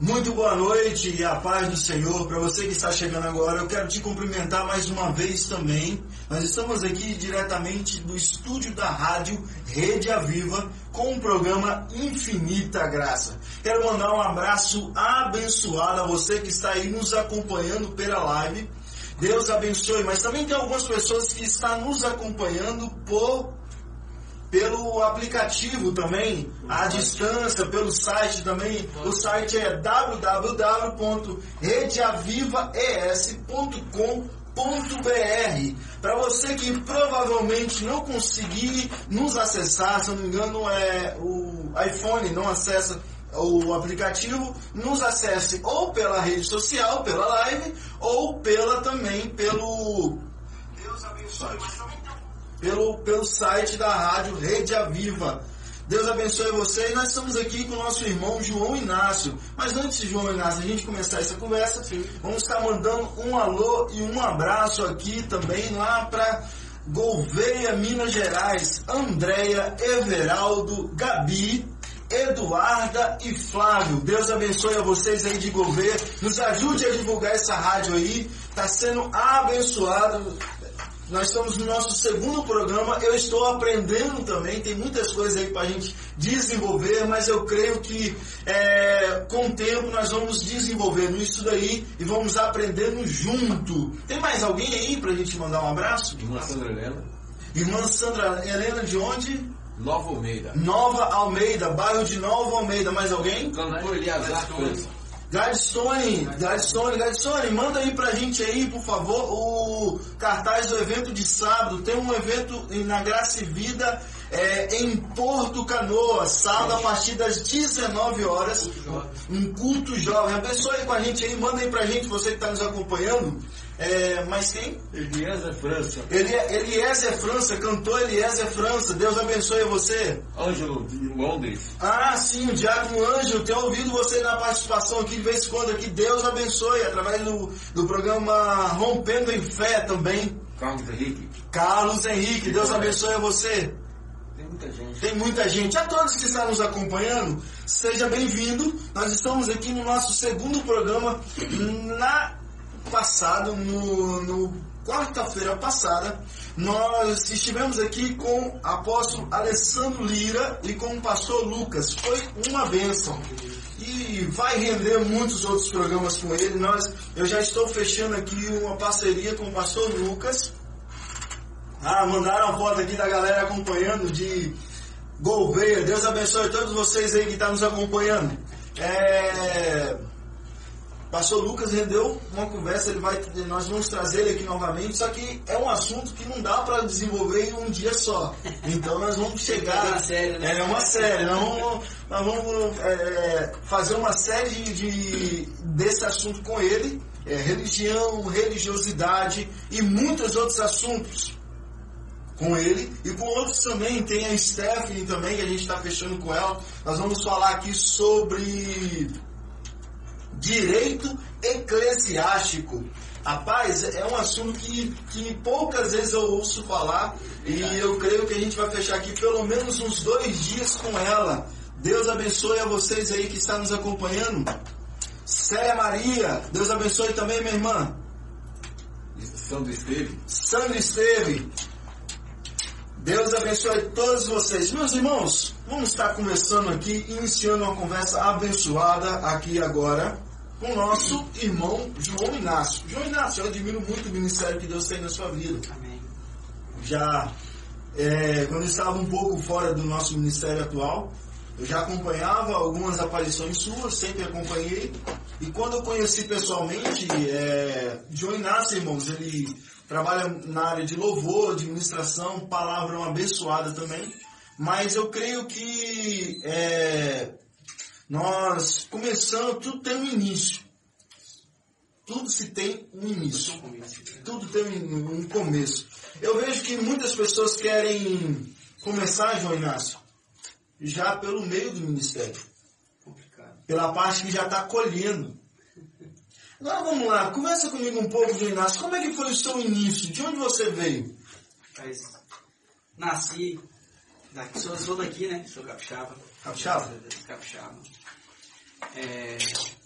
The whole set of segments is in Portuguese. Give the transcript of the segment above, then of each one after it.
Muito boa noite e a paz do Senhor. Para você que está chegando agora, eu quero te cumprimentar mais uma vez também. Nós estamos aqui diretamente do estúdio da rádio Rede Aviva com o programa Infinita Graça. Quero mandar um abraço abençoado a você que está aí nos acompanhando pela live. Deus abençoe, mas também tem algumas pessoas que estão nos acompanhando por pelo aplicativo também, à distância, pelo site também. O site é www.redeavivaes.com.br. Para você que provavelmente não conseguir nos acessar, se não me engano, é o iPhone não acessa o aplicativo, nos acesse ou pela rede social, pela live, ou pela também pelo Deus abençoe pelo, pelo site da rádio Rede Aviva. Deus abençoe você e nós estamos aqui com o nosso irmão João Inácio. Mas antes de João Inácio, a gente começar essa conversa, Sim. vamos estar mandando um alô e um abraço aqui também lá para Gouveia, Minas Gerais, Andréia, Everaldo, Gabi, Eduarda e Flávio. Deus abençoe a vocês aí de Gouveia. Nos ajude a divulgar essa rádio aí. Está sendo abençoado. Nós estamos no nosso segundo programa. Eu estou aprendendo também. Tem muitas coisas aí para a gente desenvolver, mas eu creio que é, com o tempo nós vamos desenvolvendo isso daí e vamos aprendendo junto. Tem mais alguém aí para a gente mandar um abraço? Irmã Sandra Helena. Irmã Sandra Helena de onde? Nova Almeida. Nova Almeida, bairro de Nova Almeida. Mais alguém? Cantor Eliazar França. Gladstone, Gladstone, Gladstone, manda aí pra gente aí, por favor, o cartaz do evento de sábado. Tem um evento na Graça e Vida é, em Porto Canoa, sábado a partir das 19 horas. Um culto jovem. Abençoe aí com a gente aí, manda aí pra gente, você que está nos acompanhando. É, mas quem? Eliezer França. Eli, Eliezer França, cantor Eliezer França. Deus abençoe você. Ângelo, de Londres. Ah, sim, o Diácono Ângelo. Tenho ouvido você na participação aqui de vez em quando aqui. Deus abençoe através do, do programa Rompendo em Fé também. Carlos Henrique. Carlos Henrique, Deus abençoe você. Tem muita gente. Tem muita gente. A todos que estão nos acompanhando, seja bem-vindo. Nós estamos aqui no nosso segundo programa na passado, no, no quarta-feira passada, nós estivemos aqui com o apóstolo Alessandro Lira e com o pastor Lucas. Foi uma bênção. E vai render muitos outros programas com ele. Nós, eu já estou fechando aqui uma parceria com o pastor Lucas. Ah, mandaram a foto aqui da galera acompanhando de Gouveia. Deus abençoe todos vocês aí que estão nos acompanhando. É Pastor Lucas rendeu uma conversa, ele vai, nós vamos trazer ele aqui novamente, só que é um assunto que não dá para desenvolver em um dia só. Então nós vamos chegar. É uma série, né? É uma série. Nós vamos, nós vamos é, fazer uma série de, desse assunto com ele. É, religião, religiosidade e muitos outros assuntos com ele e com outros também. Tem a Stephanie também, que a gente está fechando com ela. Nós vamos falar aqui sobre direito eclesiástico. Rapaz, é um assunto que, que poucas vezes eu ouço falar e eu creio que a gente vai fechar aqui pelo menos uns dois dias com ela. Deus abençoe a vocês aí que estão nos acompanhando. Célia Maria, Deus abençoe também, minha irmã. Sandro Esteve. Sandro Esteve. Deus abençoe todos vocês. Meus irmãos, vamos estar começando aqui, iniciando uma conversa abençoada aqui agora com o nosso irmão João Inácio. João Inácio, eu admiro muito o ministério que Deus tem na sua vida. Amém. Já é, quando eu estava um pouco fora do nosso ministério atual, eu já acompanhava algumas aparições suas, sempre acompanhei. E quando eu conheci pessoalmente, é, João Inácio, irmãos, ele trabalha na área de louvor, de ministração, palavra abençoada também. Mas eu creio que é, nós começando, tudo tem um início. Tudo se tem um início. Tudo tem um começo. Eu vejo que muitas pessoas querem começar, João Inácio, já pelo meio do ministério. Pela parte que já está colhendo. Agora vamos lá, começa comigo um pouco, João Inácio. Como é que foi o seu início? De onde você veio? Mas, nasci, daqui, sou, sou daqui, né? Sou capixaba. Capixaba? Capixaba. É,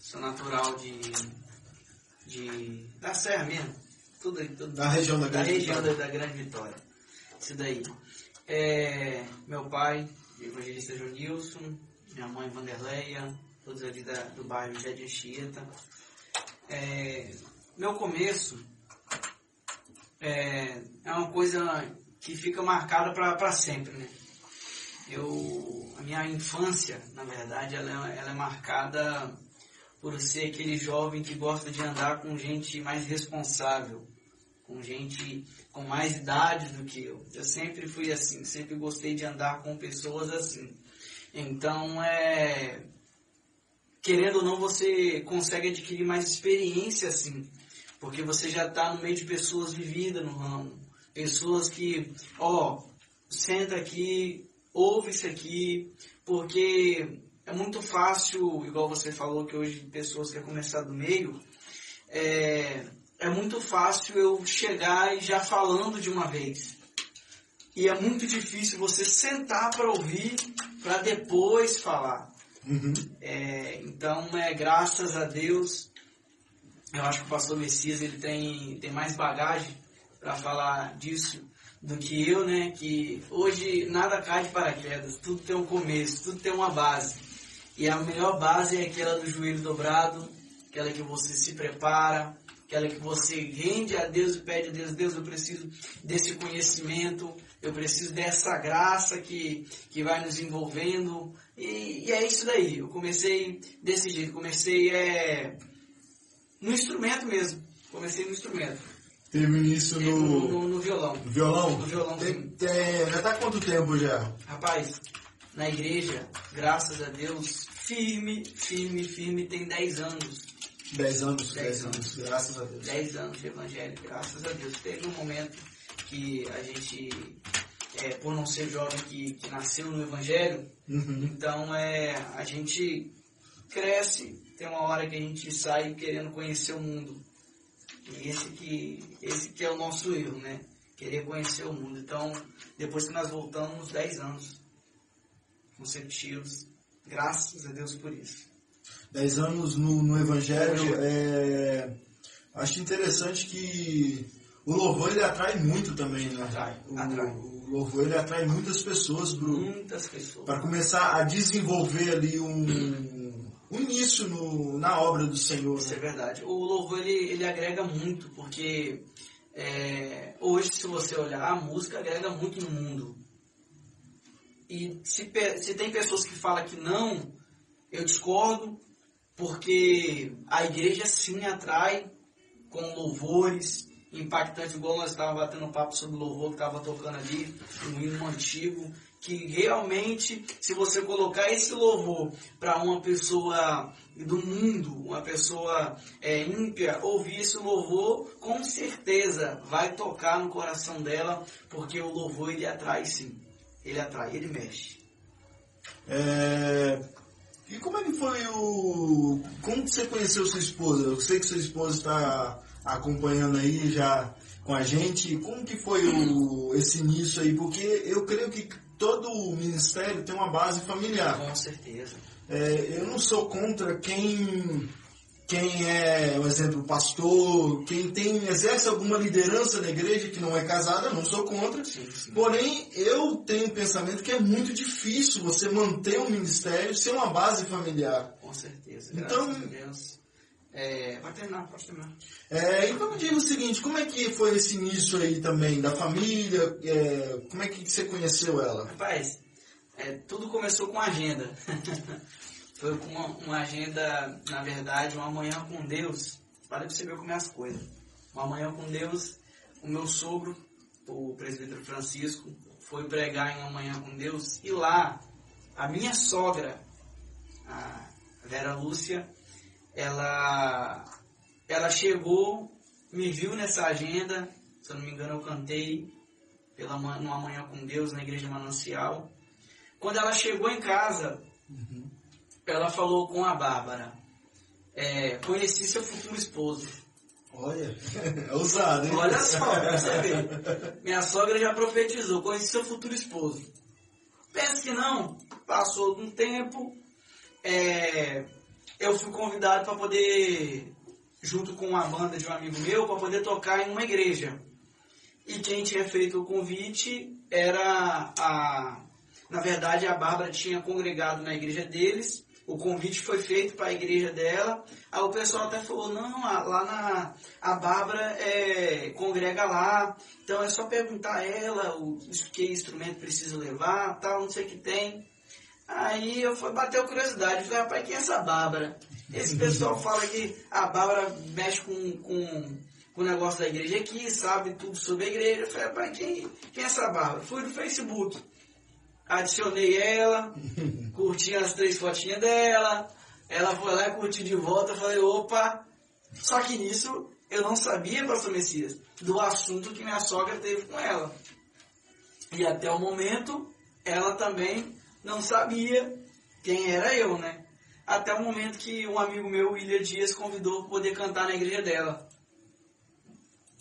Sou natural de, de da Serra mesmo. Tudo, aí, tudo Da região da da Grande região da, Vitória. da Grande Vitória. Isso daí. É, meu pai, evangelista Jonilson, minha mãe Vanderleia, todos ali da, do bairro Jardim Anchieta. É, meu começo é, é uma coisa que fica marcada para sempre, né? Eu, a minha infância, na verdade, ela, é- ela é marcada por ser aquele jovem que gosta de andar com gente mais responsável, com gente com mais idade do que eu. Eu sempre fui assim, sempre gostei de andar com pessoas assim. Então, é, querendo ou não, você consegue adquirir mais experiência assim, porque você já está no meio de pessoas vividas no ramo, pessoas que, ó, senta aqui, ouve isso aqui, porque é muito fácil, igual você falou que hoje pessoas querem começar do meio, é, é muito fácil eu chegar e já falando de uma vez. E é muito difícil você sentar para ouvir, para depois falar. Uhum. É, então, é, graças a Deus, eu acho que o pastor Messias ele tem, tem mais bagagem para falar disso do que eu, né? Que hoje nada cai de paraquedas, tudo tem um começo, tudo tem uma base. E a melhor base é aquela do joelho dobrado, aquela que você se prepara, aquela que você rende a Deus e pede a Deus, Deus, eu preciso desse conhecimento, eu preciso dessa graça que, que vai nos envolvendo. E, e é isso daí. Eu comecei desse jeito, comecei é, no instrumento mesmo. Comecei no instrumento. Teve início No, no, no, no violão. no violão? No violão, Tem, tem- já tá quanto tempo já? Rapaz, na igreja, graças a Deus, firme, firme, firme, tem 10 anos. Dez anos, Dez dez anos, graças a Deus. 10 anos de evangelho, graças a Deus. Teve um momento que a gente, é, por não ser jovem que, que nasceu no evangelho, Uhum. então é, a gente cresce, tem uma hora que a gente sai querendo conhecer o mundo. E esse que, esse que é o nosso erro, né? Querer conhecer o mundo. Então, depois que nós voltamos, 10 anos consecutivos, graças a Deus por isso. Dez anos no, no Evangelho. Evangelho. É, acho interessante que o louvor ele atrai muito também, né? Atrai, o, atrai. o louvor ele atrai muitas pessoas Muitas pessoas. para começar a desenvolver ali um, um início no, na obra do Senhor. Isso é Né? verdade. O louvor ele, ele agrega muito, porque é, hoje, se você olhar, a música agrega muito no mundo. E se, se tem pessoas que falam que não, eu discordo, porque a igreja sim atrai com louvores impactantes, igual nós estávamos batendo papo sobre o louvor que estava tocando ali, um hino antigo, que realmente, se você colocar esse louvor para uma pessoa do mundo, uma pessoa é, ímpia, ouvir esse louvor, com certeza vai tocar no coração dela, porque o louvor ele atrai sim. Ele atrai, ele mexe. É, E como é que foi o. Como que você conheceu sua esposa? Eu sei que sua esposa está acompanhando aí já com a gente. Como que foi o... esse início aí? Porque eu creio que todo ministério tem uma base familiar. Com certeza. É, eu não sou contra quem, quem é, por exemplo, pastor, quem tem, exerce alguma liderança na igreja que não é casada, não sou contra. Sim, sim. Porém, eu tenho o pensamento que é muito difícil você manter um ministério sem uma base familiar. Com certeza. Então-. É, vai terminar, pode terminar. É, então me diga o seguinte, como é que foi esse início aí também da família? É, como é que você conheceu ela? Rapaz, é, tudo começou com agenda. Foi com uma, uma agenda, na verdade, uma manhã com Deus. Para você ver como é as coisas. Uma manhã com Deus, o meu sogro, o presbítero Francisco, foi pregar em uma manhã com Deus. E lá, a minha sogra, a Vera Lúcia, ela, ela chegou, me viu nessa agenda. Se eu não me engano, eu cantei pela ma- numa manhã com Deus na igreja Manancial. Quando ela chegou em casa, ela falou com a Bárbara: é, Conheci seu futuro esposo. Olha, é ousado, hein? Olha só, pra você ver. Minha sogra já profetizou: Conheci seu futuro esposo. Pensa que não. Passou um tempo, é, eu fui convidado para poder, junto com uma banda de um amigo meu, para poder tocar em uma igreja. E quem tinha feito o convite era a. Na verdade, a Bárbara tinha congregado na igreja deles. O convite foi feito para a igreja dela. Aí o pessoal até falou: não, lá na. A Bárbara é, congrega lá. Então é só perguntar a ela o que instrumento precisa levar, tal, não sei o que tem. Aí eu fui bater curiosidade, falei, rapaz, quem é essa Bárbara? Esse pessoal fala que a Bárbara mexe com, com, com o negócio da igreja aqui, sabe tudo sobre a igreja. Eu falei, rapaz, quem, quem é essa Bárbara? Fui no Facebook. Adicionei ela, curti as três fotinhas dela, ela foi lá e curtiu de volta, eu falei, opa! Só que nisso eu não sabia, pastor Messias, do assunto que minha sogra teve com ela. E até o momento, ela também não sabia quem era eu, né? Até o momento que um amigo meu, William Dias, convidou para poder cantar na igreja dela.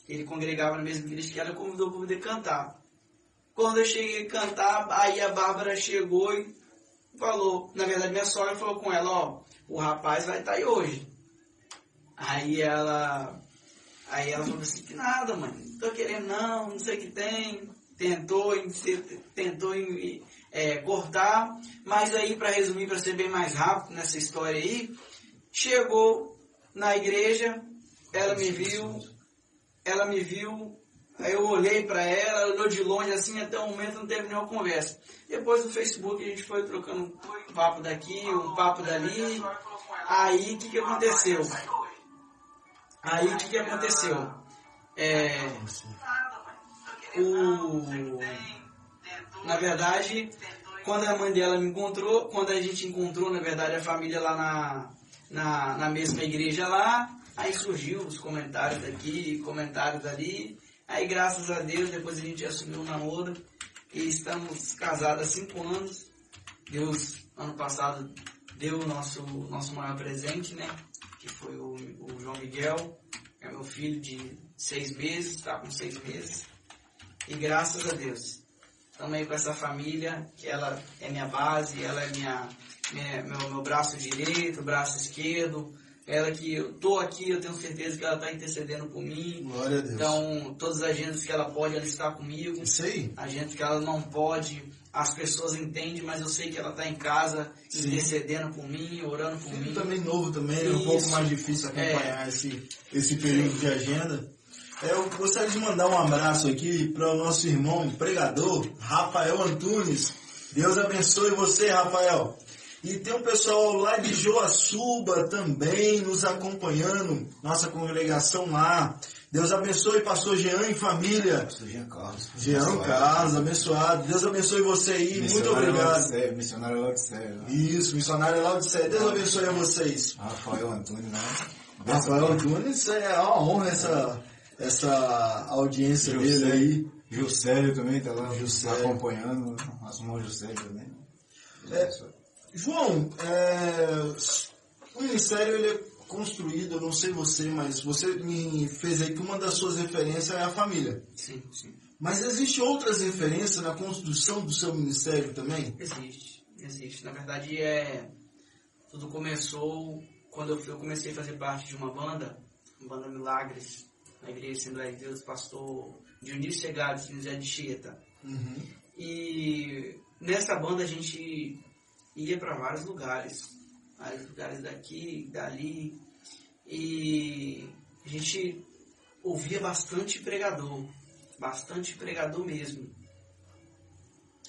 Ele congregava na mesma igreja que ela, convidou para poder cantar. Quando eu cheguei a cantar, aí a Bárbara chegou e falou, na verdade minha sogra falou com ela, ó, o rapaz vai estar tá aí hoje. Aí ela, aí ela falou assim, que nada, mãe, não tô querendo não, não sei o que tem. Tentou, tentou é, cortar, mas aí para resumir, para ser bem mais rápido nessa história aí, chegou na igreja, ela me viu, ela me viu, aí eu olhei para ela, olhou de longe assim, até o momento não terminou a conversa. Depois no Facebook a gente foi trocando um papo daqui, um papo dali, aí o que, que aconteceu? Aí o que, que aconteceu? É, o, na verdade, quando a mãe dela me encontrou, quando a gente encontrou, na verdade, a família lá na, na, na mesma igreja lá, aí surgiu os comentários daqui, comentários dali, aí graças a Deus, depois a gente assumiu o namoro, e estamos casados há cinco anos, Deus, ano passado, deu o nosso, nosso maior presente, né, que foi o, o João Miguel, é meu filho de seis meses, está com seis meses, e graças a Deus, também com essa família, que ela é minha base, ela é minha, minha meu, meu braço direito, braço esquerdo, ela que eu tô aqui, eu tenho certeza que ela está intercedendo por mim. Glória a Deus. Então, todas as agendas que ela pode, ela está comigo. Isso aí. Agendas que ela não pode, as pessoas entendem, mas eu sei que ela está em casa, Sim. intercedendo por mim, orando por Filho mim. também novo também, é um pouco mais difícil acompanhar é. esse, esse período de agenda. É, eu gostaria de mandar um abraço aqui para o nosso irmão pregador, Rafael Antunes. Deus abençoe você, Rafael. E tem um pessoal lá de Joaçuba também nos acompanhando, nossa congregação lá. Deus abençoe, pastor Jean e família. Pastor Jean Carlos. Jean Carlos, abençoado. Deus abençoe você aí, muito obrigado. Laudicea, missionário Laudicea. Isso, missionário Laudicea. Deus abençoe a vocês. Rafael Antunes, né? Rafael Antunes, é uma honra essa essa audiência Juscelio, dele aí. Juscelio também está lá Juscelio. acompanhando, as mãos Juscelio também. É, João, é, o ministério ele é construído, eu não sei você, mas você me fez aí que uma das suas referências é a família. Sim, sim. Mas existe outras referências na construção do seu ministério também? Existe, existe. Na verdade, é tudo começou quando eu comecei a fazer parte de uma banda, uma banda Milagres, na Igreja Assembleia de Deus, pastor Dionísio Segado, de José de Chieta. Uhum. E nessa banda a gente ia para vários lugares, vários lugares daqui, dali, e a gente ouvia bastante pregador, bastante pregador mesmo.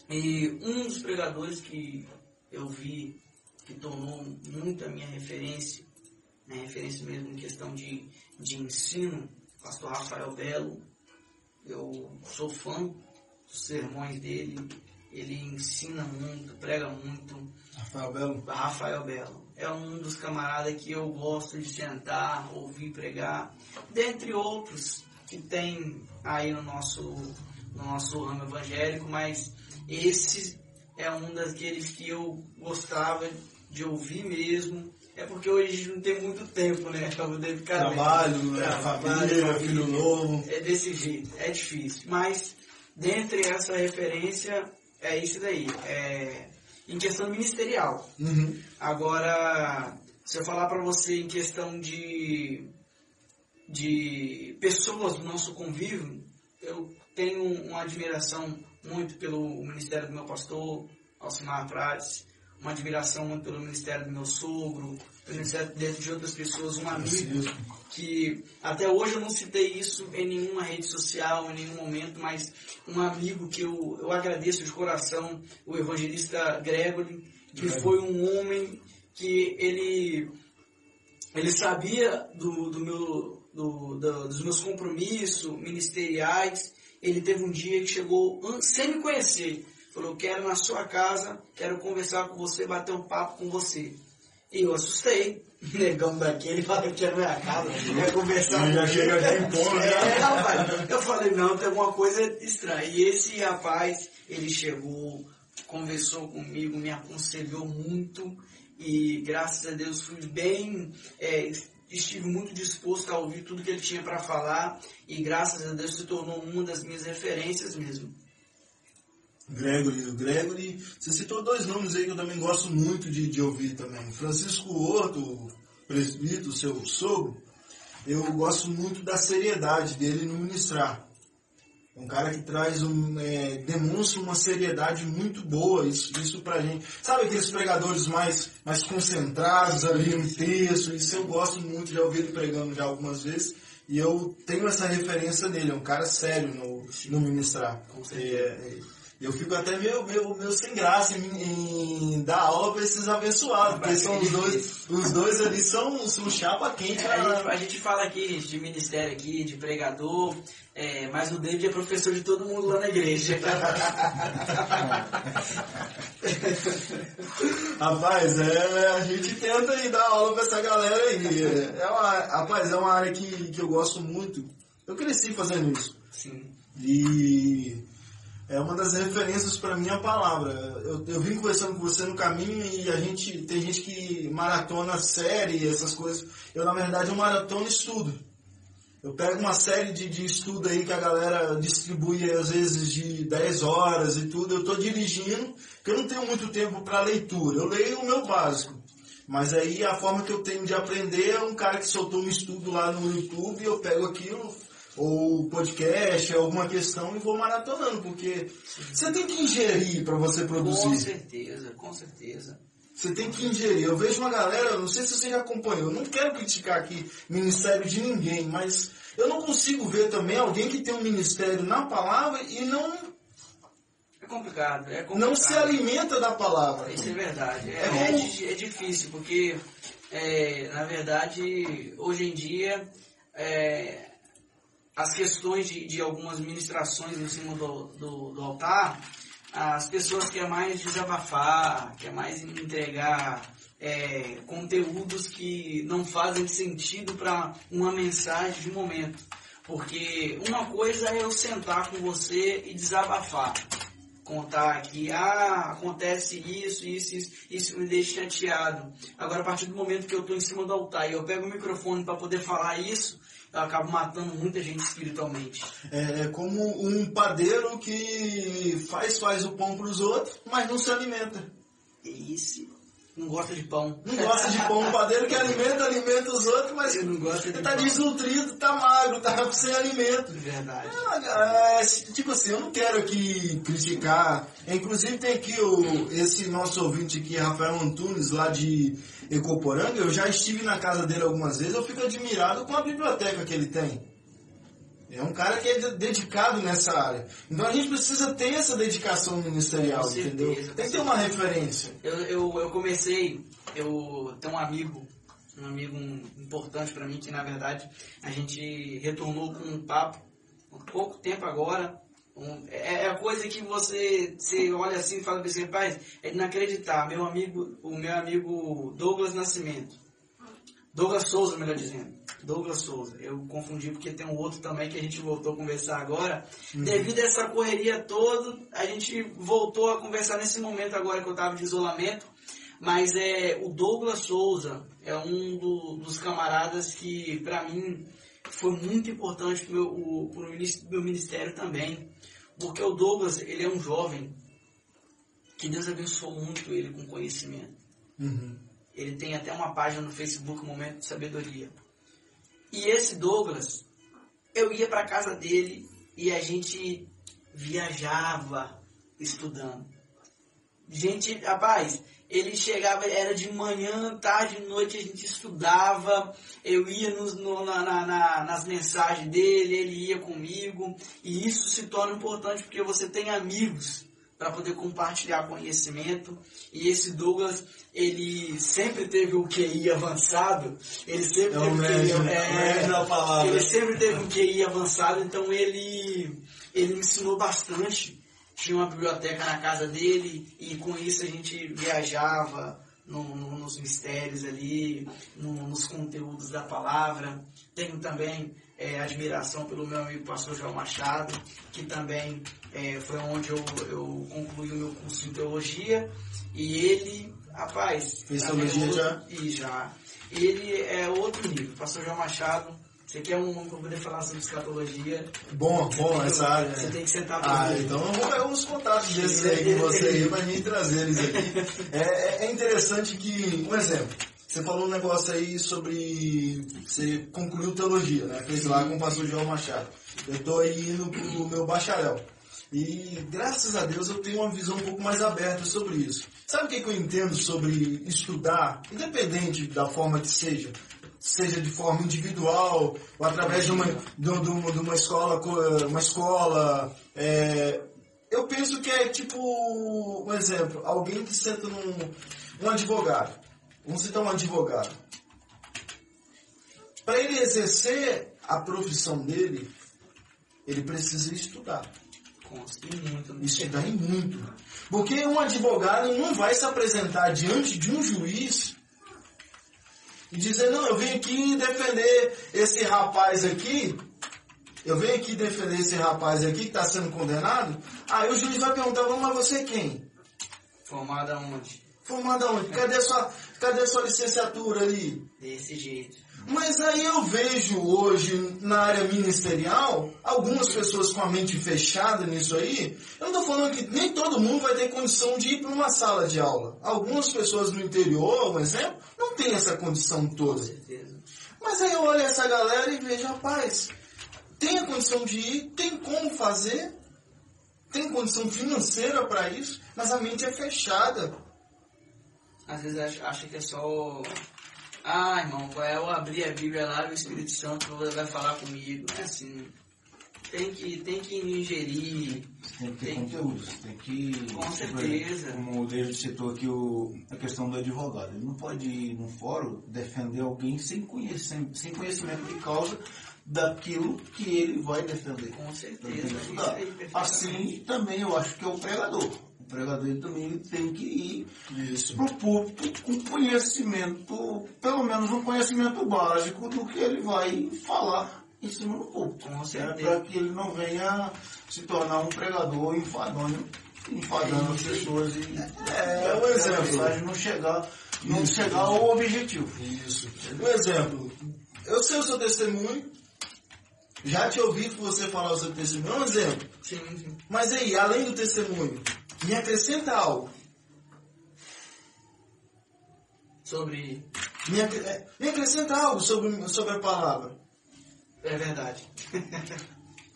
E um dos pregadores que eu vi que tornou muito a minha referência, minha referência mesmo em questão de, de ensino, pastor Rafael Belo. Eu sou fã dos sermões dele. Ele ensina muito, prega muito. Rafael Belo? Rafael Belo. É um dos camaradas que eu gosto de sentar, ouvir pregar. Dentre outros que tem aí no nosso, no nosso ramo evangélico, mas esse é um daqueles que eu gostava de ouvir mesmo é porque hoje não tem muito tempo, né? Pra poder ficar Trabalho, né? família, família, filho novo. É desse jeito, é difícil. Mas, dentre essa referência, é isso daí. É, em questão ministerial. Uhum. Agora, se eu falar para você em questão de, de pessoas do nosso convívio, eu tenho uma admiração muito pelo ministério do meu pastor, Alcimar Prates, uma admiração muito pelo ministério do meu sogro, pelo ministério de outras pessoas, um amigo que até hoje eu não citei isso em nenhuma rede social, em nenhum momento, mas um amigo que eu, eu agradeço de coração, o evangelista Gregory, que foi um homem que ele, ele sabia do, do meu, do, do, dos meus compromissos ministeriais. Ele teve um dia que chegou sem me conhecer. Falou, quero na sua casa, quero conversar com você, bater um papo com você. E eu assustei. Negão daquele, fala que era minha casa, ia conversar. E já chega já impondo, é, né? rapaz. Eu falei, não, tem alguma coisa estranha. E esse rapaz, ele chegou, conversou comigo, me aconselhou muito e graças a Deus fui bem, é, estive muito disposto a ouvir tudo que ele tinha para falar e graças a Deus se tornou uma das minhas referências mesmo. Gregory, o Gregory, você citou dois nomes aí que eu também gosto muito de, de ouvir também. Francisco Horto, presbítero, seu sogro, eu gosto muito da seriedade dele no ministrar. Um cara que traz um. É, demonstra uma seriedade muito boa, isso, isso pra gente. Sabe aqueles pregadores mais, mais concentrados ali no texto? Isso eu gosto muito, já ouvi ele pregando já algumas vezes. E eu tenho essa referência nele, é um cara sério no, no ministrar. É, é, eu fico até meio, meio, meio sem graça em, em dar aula para esses abençoados, porque são os dois, os dois ali são, são chapa quente. É, a, gente, a gente fala aqui de ministério aqui, de pregador, é, mas o David é professor de todo mundo lá na igreja. rapaz, é, a gente tenta aí dar aula para essa galera aí. É uma, rapaz, é uma área que, que eu gosto muito. Eu cresci fazendo isso. Sim. E é uma das referências para mim a palavra. Eu, eu vim conversando com você no caminho e a gente tem gente que maratona série, essas coisas. Eu na verdade eu maratona estudo. Eu pego uma série de, de estudo aí que a galera distribui às vezes de 10 horas e tudo. Eu estou dirigindo, porque eu não tenho muito tempo para leitura. Eu leio o meu básico. Mas aí a forma que eu tenho de aprender é um cara que soltou um estudo lá no YouTube, eu pego aquilo, ou podcast, alguma questão e vou maratonando, porque você tem que ingerir para você produzir. Com certeza, com certeza. Você tem que ingerir. Eu vejo uma galera, não sei se você já acompanhou, não quero criticar aqui ministério de ninguém, mas eu não consigo ver também alguém que tem um ministério na palavra e não. É complicado, é complicado. Não se alimenta da palavra. Isso é verdade. É, é, é, é difícil, porque, é, na verdade, hoje em dia, é, as questões de, de algumas ministrações em cima do, do, do altar, as pessoas querem mais desabafar, querem mais entregar é, conteúdos que não fazem sentido para uma mensagem de momento. Porque uma coisa é eu sentar com você e desabafar. Contar que, ah, acontece isso, isso, isso, isso me deixa chateado. Agora, a partir do momento que eu estou em cima do altar e eu pego o microfone para poder falar isso, eu acabo matando muita gente espiritualmente. É, é como um padeiro que faz, faz o pão para os outros, mas não se alimenta. Esse não gosta de pão. Não gosta de pão. Um padeiro que alimenta, alimenta os outros, mas Você não gosta de tá pão. desnutrido, tá magro, tá sem alimento. Verdade. É, tipo assim, eu não quero aqui criticar. Inclusive tem aqui o, esse nosso ouvinte aqui, Rafael Antunes, lá de Ecoporanga. Eu já estive na casa dele algumas vezes, eu fico admirado com a biblioteca que ele tem. É um cara que é dedicado nessa área. Então a gente precisa ter essa dedicação ministerial, certeza, entendeu? Tem que ter uma referência. Eu, eu, eu comecei, eu tenho um amigo, um amigo importante para mim, que na verdade a gente retornou com um papo, há pouco tempo agora. Um, é, é a coisa que você, você olha assim e fala assim, rapaz, é inacreditável. Meu amigo, o meu amigo Douglas Nascimento. Douglas Souza, melhor dizendo. Douglas Souza. Eu confundi porque tem um outro também que a gente voltou a conversar agora. Uhum. Devido a essa correria toda, a gente voltou a conversar nesse momento agora que eu estava de isolamento. Mas é o Douglas Souza é um do, dos camaradas que, para mim, foi muito importante para o meu, meu ministério também. Porque o Douglas, ele é um jovem que Deus abençoou muito ele com conhecimento. Uhum Ele tem até uma página no Facebook, Momento de Sabedoria. E esse Douglas, eu ia para casa dele e a gente viajava estudando. Gente, rapaz, ele chegava, era de manhã, tarde, noite, a gente estudava, eu ia nos, no, na, na, nas mensagens dele, ele ia comigo, e isso se torna importante porque você tem amigos para poder compartilhar conhecimento. E esse Douglas, ele sempre teve o QI avançado. Ele sempre É o teve o médio, QI, é médio da palavra. Ele sempre teve um QI avançado, então ele, ele me ensinou bastante. Tinha uma biblioteca na casa dele e com isso a gente viajava no, no, nos mistérios ali, no, nos conteúdos da palavra. Tenho também é, admiração pelo meu amigo pastor João Machado, que também é, foi onde eu, eu concluí o meu curso em teologia. E ele, rapaz... Fez é teologia outro- E já. Ele é outro nível. Pastor João Machado, você quer um homem para poder falar sobre escatologia, Bom, bom que- essa área. Você né? tem que sentar pra Ah, então eu vou pegar uns contatos desses aí com você aí pra mim trazer eles aqui. É, é- é interessante que, um exemplo, você falou um negócio aí sobre. Você concluiu teologia, né? Fez lá com o pastor João Machado. Eu tô aí indo pro meu bacharel. E graças a Deus eu tenho uma visão um pouco mais aberta sobre isso. Sabe o que, que eu entendo sobre estudar, independente da forma que seja? Seja de forma individual ou através de uma, de, uma- de uma escola, co- uma escola é, eu penso que é tipo, um exemplo, alguém que senta num um advogado. Vamos citar um advogado. Para ele exercer a profissão dele, ele precisa estudar. Muito. né? Estudar e muito. Porque um advogado não vai se apresentar diante de um juiz e dizer, não, eu venho aqui defender esse rapaz aqui, eu venho aqui defender esse rapaz aqui que está sendo condenado, aí o juiz vai perguntar, "Bom, mas você é quem? Formada onde? Formado aonde? Cadê a sua, cadê sua licenciatura ali? Desse jeito. Mas aí eu vejo hoje na área ministerial algumas pessoas com a mente fechada nisso aí. Eu não estou falando que nem todo mundo vai ter condição de ir para uma sala de aula. Algumas pessoas no interior, um exemplo, não tem essa condição Com toda. certeza. Mas aí eu olho essa galera e vejo, rapaz, tem a condição de ir, tem como fazer, tem condição financeira para isso, mas a mente é fechada. Às vezes acha, que é só. Ah, irmão, vai eu abrir a Bíblia lá e o Espírito Santo vai falar comigo. É assim. Tem que, tem que ingerir. Tem que ter Tem- conteúdo, você tem que. Com certeza. Como o David citou aqui o, a questão do advogado. Ele não pode ir num fórum defender alguém sem conhecimento, sem conhecimento de causa daquilo que ele vai defender. Com certeza. que. Assim também eu acho que é o pregador. O pregador ele também tem que ir para o público com conhecimento, pelo menos um conhecimento básico do que ele vai falar em cima do público. Certeza. Para que ele não venha se tornar um pregador enfadonho, enfadando as pessoas e É, um a exemplo. mensagem não chegar, não Isso, chegar ao objetivo. Isso. Um exemplo. Eu sei o seu testemunho. Já te ouvi você falar o seu testemunho. É um exemplo. Sim, sim. Mas aí, além do testemunho, me acrescenta algo. Sobre. Me, acre- é, me acrescenta algo sobre, sobre a palavra. É verdade.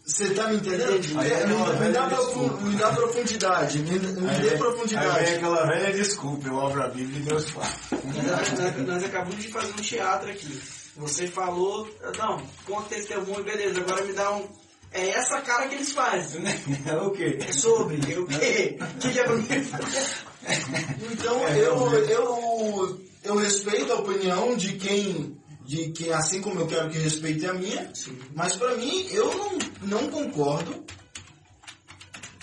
Você tá me entendendo? Entendi. É, me, Aí, me dá aí, desculpa. me dá profundidade. Me, me dê Aí profundidade. vem aquela velha desculpa, eu abro a Bíblia e Deus fala. nós acabamos de fazer um teatro aqui. Você falou, não, conta testemunho, beleza, agora me dá um. É essa cara que eles fazem. É o quê? É sobre, é o quê? O que que é pra mim? Então É, eu, realmente. eu, eu respeito a opinião de quem, de quem, assim como eu quero que respeite a minha, Sim. mas para mim eu não, não concordo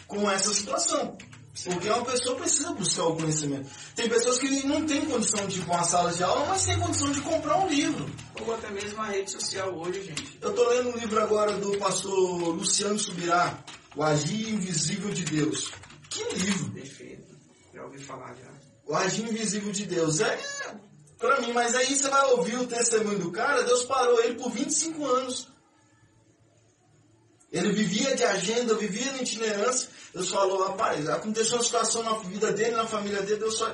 com essa situação. Porque uma pessoa precisa buscar o conhecimento. Tem pessoas que não têm condição de ir para uma sala de aula, mas têm condição de comprar um livro. Ou até mesmo a rede social hoje, gente. Eu estou lendo um livro agora do pastor Luciano Subirá, O Agir Invisível de Deus. Que livro! Perfeito. Já ouvi falar já. O agir invisível de Deus. É pra mim, mas aí você vai ouvir o testemunho do cara, Deus parou ele por 25 anos. Ele vivia de agenda, vivia na itinerância. Deus falou, rapaz, aconteceu uma situação na vida dele, na família dele, Deus só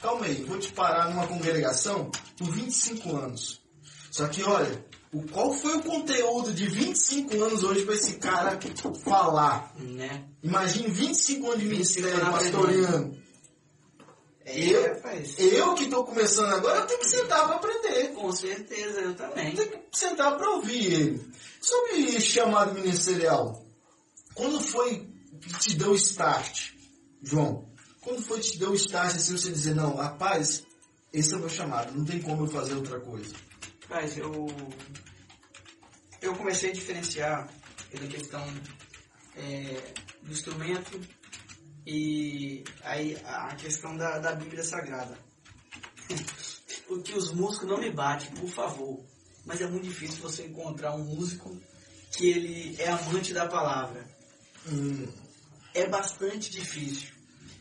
calma aí, vou te parar numa congregação por 25 anos. Só que olha, o, qual foi o conteúdo de 25 anos hoje para esse cara falar? Né? Imagine 25 anos de 25 ministério pastoreando. É, Eu, rapaz. eu que estou começando agora, eu tenho que sentar para aprender. Com certeza, eu também. Tem que sentar para ouvir ele. Sobre chamado ministerial, quando foi te deu o start, João? Quando foi que te deu o start assim você dizer, não, rapaz, esse é o meu chamado, não tem como eu fazer outra coisa. Mas eu, eu comecei a diferenciar pela questão é, do instrumento e aí a questão da, da Bíblia Sagrada. Porque os músicos não me batem, por favor. Mas é muito difícil você encontrar um músico que ele é amante da palavra. Hum, É bastante difícil.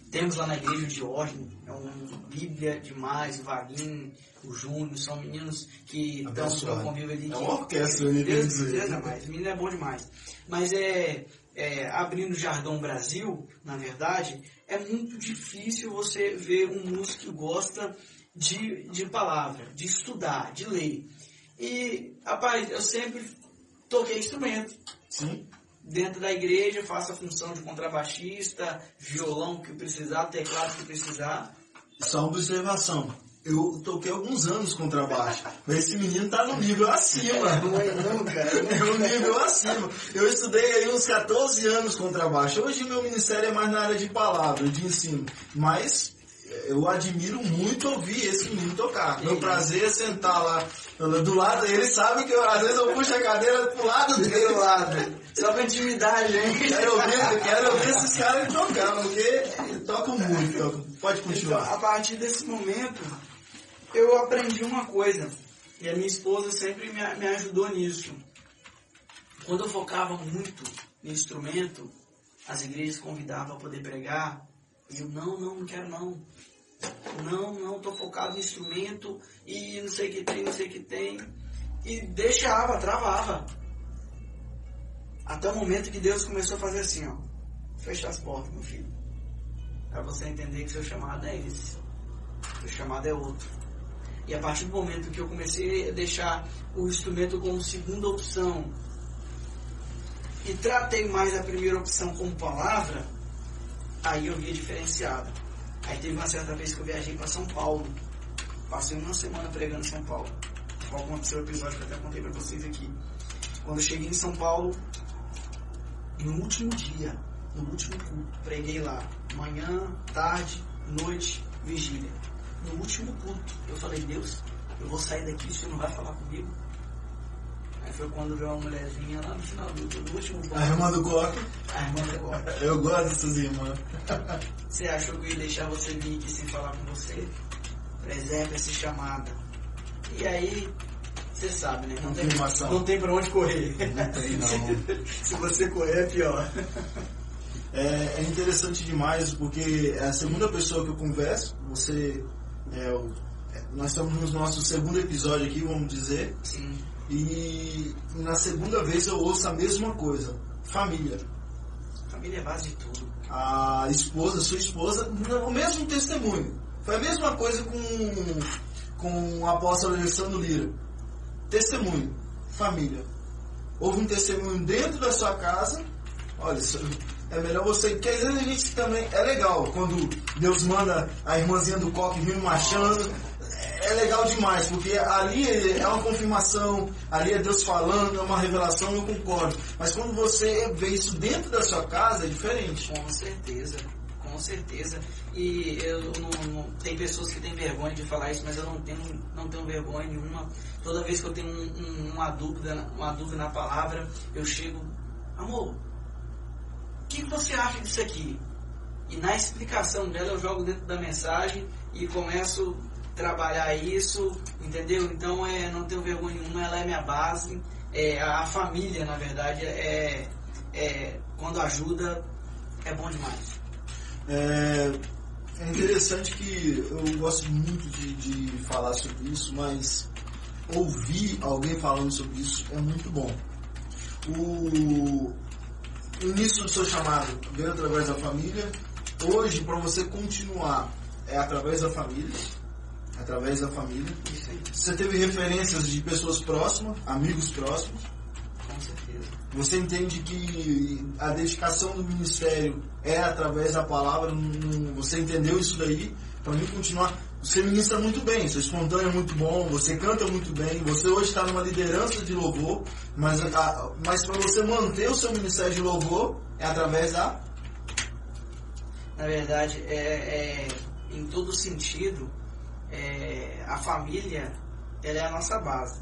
Temos lá na igreja de Ordem, é um Bíblia demais, o Vaguinho, o Júnior, são meninos que estão no convívio ali. É uma orquestra, ia Deus, dizer. Deus é mais, o menino é bom demais. Mas é, é, abrindo o Jardão Brasil, na verdade, é muito difícil você ver um músico que gosta de, de palavra, de estudar, de ler. E, rapaz, eu sempre toquei instrumento sim. Dentro da igreja, faço a função de contrabaixista, violão que precisar, teclado que precisar. Só uma observação. Eu toquei alguns anos contrabaixo, mas esse menino tá no nível acima. Não é não, cara. É um nível acima. Eu estudei aí uns 14 anos contrabaixo. Hoje meu ministério é mais na área de palavra, de ensino. Mas eu admiro muito ouvir esse menino tocar. Meu prazer é sentar lá do lado dele. Ele sabe que eu, às vezes eu puxo a cadeira pro lado dele. lado. Só pra intimidade, hein? Quero ouvir, quero ouvir esses caras tocar, porque tocam muito. Pode Então, continuar. a partir desse momento, eu aprendi uma coisa. E a minha esposa sempre me, me ajudou nisso. Quando eu focava muito no instrumento, as igrejas convidavam a poder pregar. E eu, não, não, não quero não. Não, não, tô focado no instrumento e não sei o que tem, não sei o que tem. E deixava, travava. Até o momento que Deus começou a fazer assim, ó. Fecha as portas, meu filho. Para você entender que seu chamado é esse. Seu chamado é outro. E a partir do momento que eu comecei a deixar o instrumento como segunda opção e tratei mais a primeira opção como palavra, aí eu via diferenciada. Aí teve uma certa vez que eu viajei para São Paulo. Passei uma semana pregando em São Paulo. Qual aconteceu o episódio que eu até contei para vocês aqui. Quando eu cheguei em São Paulo, no último dia, no último culto, preguei lá. Manhã, tarde, noite, vigília. No último culto, eu falei, Deus, eu vou sair daqui, o senhor não vai falar comigo? Foi quando veio uma mulherzinha lá no final do, do último culto. A irmã do Coque, A irmã do Gomes. eu gosto dessas irmãs. Você achou que eu ia deixar você vir aqui sem falar com você? Preserve essa chamada. E aí, você sabe, né? Não tem, não tem pra onde correr. Não tem, não. Se você correr, é pior. É, é interessante demais porque é a segunda pessoa que eu converso, você é é, nós estamos no nosso segundo episódio aqui, vamos dizer, Sim. E na segunda vez eu ouço a mesma coisa. Família. Família é base de tudo. A esposa, sua esposa, o mesmo testemunho. Foi a mesma coisa com, com o apóstolo Alessandro Lira. Testemunho, família. Houve um testemunho dentro da sua casa. Olha, é melhor você. Porque às vezes a gente também. É legal quando Deus manda a irmãzinha do coque vir marchando. É legal demais, porque ali é uma confirmação, ali é Deus falando, é uma revelação, eu concordo. Mas quando você vê isso dentro da sua casa, é diferente. Com certeza. Com certeza. E eu não, não- tem pessoas que têm vergonha de falar isso, mas eu não tenho, não tenho vergonha nenhuma. Toda vez que eu tenho um- um- uma, dúvida, uma dúvida na palavra, eu chego, amor, o que, você acha disso aqui? E na explicação dela eu jogo dentro da mensagem e começo trabalhar isso, entendeu? Então é, não tenho vergonha nenhuma, ela é minha base. É, a família, na verdade, é, é quando ajuda, é bom demais. É, é interessante que eu gosto muito de, de falar sobre isso, mas ouvir alguém falando sobre isso é muito bom. O início do seu chamado veio através da família. Hoje, para você continuar é através da família. Através da família. Isso aí, Você teve referências de pessoas próximas, amigos próximos. com certeza. Você entende que a dedicação do ministério é através da palavra. Você entendeu isso daí? Para mim continuar. Você ministra muito bem, seu espontâneo é muito bom, você canta muito bem, você hoje está numa liderança de louvor, mas, a- mas para você manter o seu ministério de louvor é através da. Na verdade, é, é, em todo sentido, é, a família ela é a nossa base.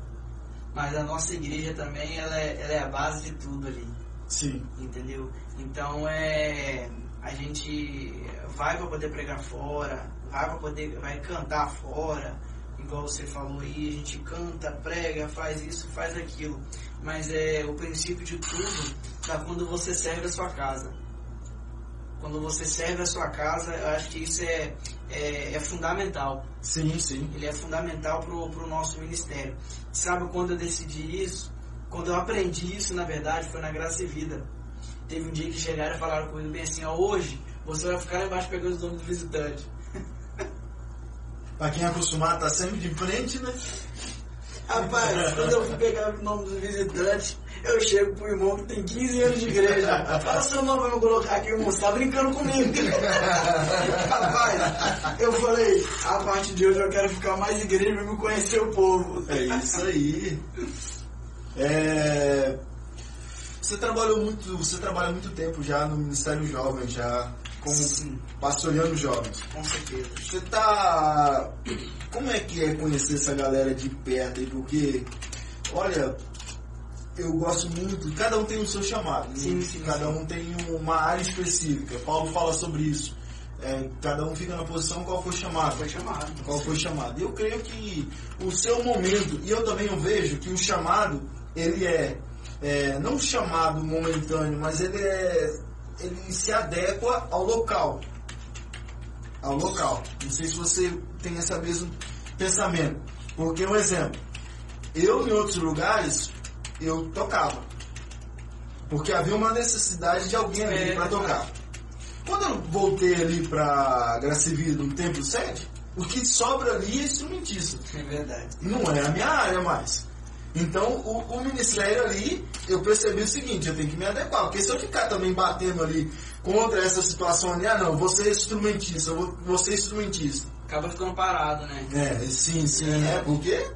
Mas a nossa igreja também ela é, ela é a base de tudo ali. Sim. entendeu? Então é a gente vai para poder pregar fora, vai para poder vai cantar fora, igual você falou aí, a gente canta, prega, faz isso, faz aquilo. Mas é o princípio de tudo tá quando você serve a sua casa. Quando você serve a sua casa, eu acho que isso é, é, é fundamental Sim, sim. ele é fundamental pro, pro nosso ministério. Sabe quando eu decidi isso? Quando eu aprendi isso, na verdade, foi na Graça e Vida. Teve um dia que chegaram e falaram comigo bem assim, ó, hoje você vai ficar lá embaixo pegando os nomes do visitante. Pra quem é acostumado, tá sempre de frente, né? Rapaz, quando eu fui pegar o nome do visitante, eu chego pro irmão que tem 15 anos de igreja. Fala seu nome pra eu colocar aqui, irmão. Você tá brincando comigo. Rapaz, eu falei, a partir de hoje eu quero ficar mais igreja pra me conhecer o povo. É isso aí. É, Você trabalhou muito, você trabalha muito tempo já no Ministério Jovem, já como Sim. pastoreando jovens. Com certeza. Você tá. Como é que é conhecer essa galera de perto aí? Porque, olha, eu gosto muito. Cada um tem o seu chamado. né? Sim, sim, cada sim. um tem uma área específica. Paulo fala sobre isso. É, cada um fica na posição qual foi chamado. Foi chamado. Qual foi chamado? Eu creio que o seu momento, e eu também eu vejo que o chamado, ele é, é, não chamado momentâneo, mas ele é ele se adequa ao local. Ao local. Não sei se você tem esse mesmo pensamento. Porque, um exemplo, eu em outros lugares, eu tocava. Porque havia uma necessidade de alguém ali É, para é tocar. Quando eu voltei ali para Graça e Vida, no Templo 7, o que sobra ali é instrumentista. É verdade. Não é a minha área mais. Então, o, o ministério ali, eu percebi o seguinte, eu tenho que me adequar. Porque se eu ficar também batendo ali contra essa situação ali, ah não, você é instrumentista, eu vou, vou ser instrumentista. Acaba ficando parado, né? É, sim, sim, é, porque é,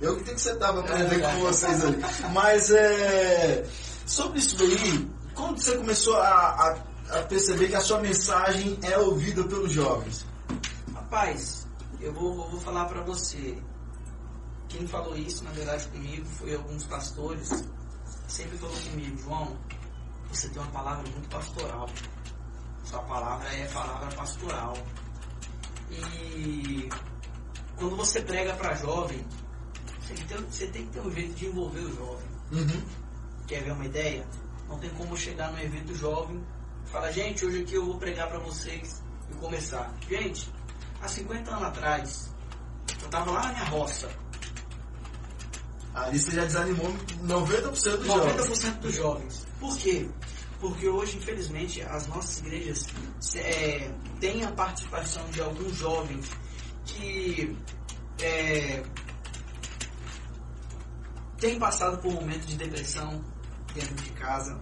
eu que tenho que sentar pra aprender com vocês ali. Mas é, sobre isso daí, quando você começou a, a, a perceber que a sua mensagem é ouvida pelos jovens? Rapaz, eu vou, eu vou falar pra você. Quem falou isso, na verdade, comigo foi alguns pastores. Sempre falou comigo, João, você tem uma palavra muito pastoral. Sua palavra é palavra pastoral. E quando você prega pra jovem, você tem, que ter- você tem que ter um jeito de envolver o jovem. Uhum. Quer ver uma ideia? Não tem como chegar num evento jovem e falar, gente, hoje aqui eu vou pregar pra vocês e começar. Gente, há 50 anos atrás, eu tava lá na minha roça, Ali você já desanimou 90% dos jovens. 90% dos jovens. Por quê? Porque hoje, infelizmente, as nossas igrejas é, têm a participação de alguns jovens que é, têm passado por momentos de depressão dentro de casa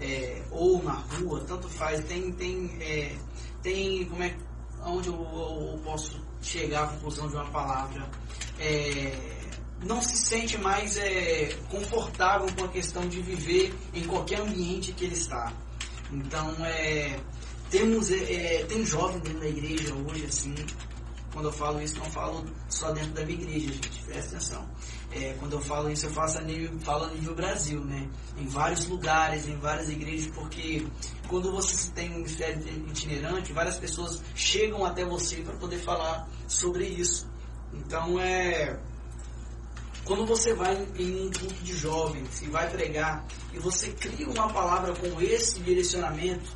é, ou na rua, tanto faz. Tem, tem, é, tem como é, onde eu, eu posso chegar à conclusão de uma palavra. É, não se sente mais é, confortável com a questão de viver em qualquer ambiente que ele está. Então, é, temos, é, é, tem jovem dentro da igreja hoje, assim, quando eu falo isso, não falo só dentro da minha igreja, gente, presta atenção. É, quando eu falo isso, eu faço a nível, falo a nível Brasil, né? Em vários lugares, em várias igrejas, porque quando você tem um ministério itinerante, várias pessoas chegam até você para poder falar sobre isso. Então, é quando você vai em um grupo de jovens e vai pregar e você cria uma palavra com esse direcionamento,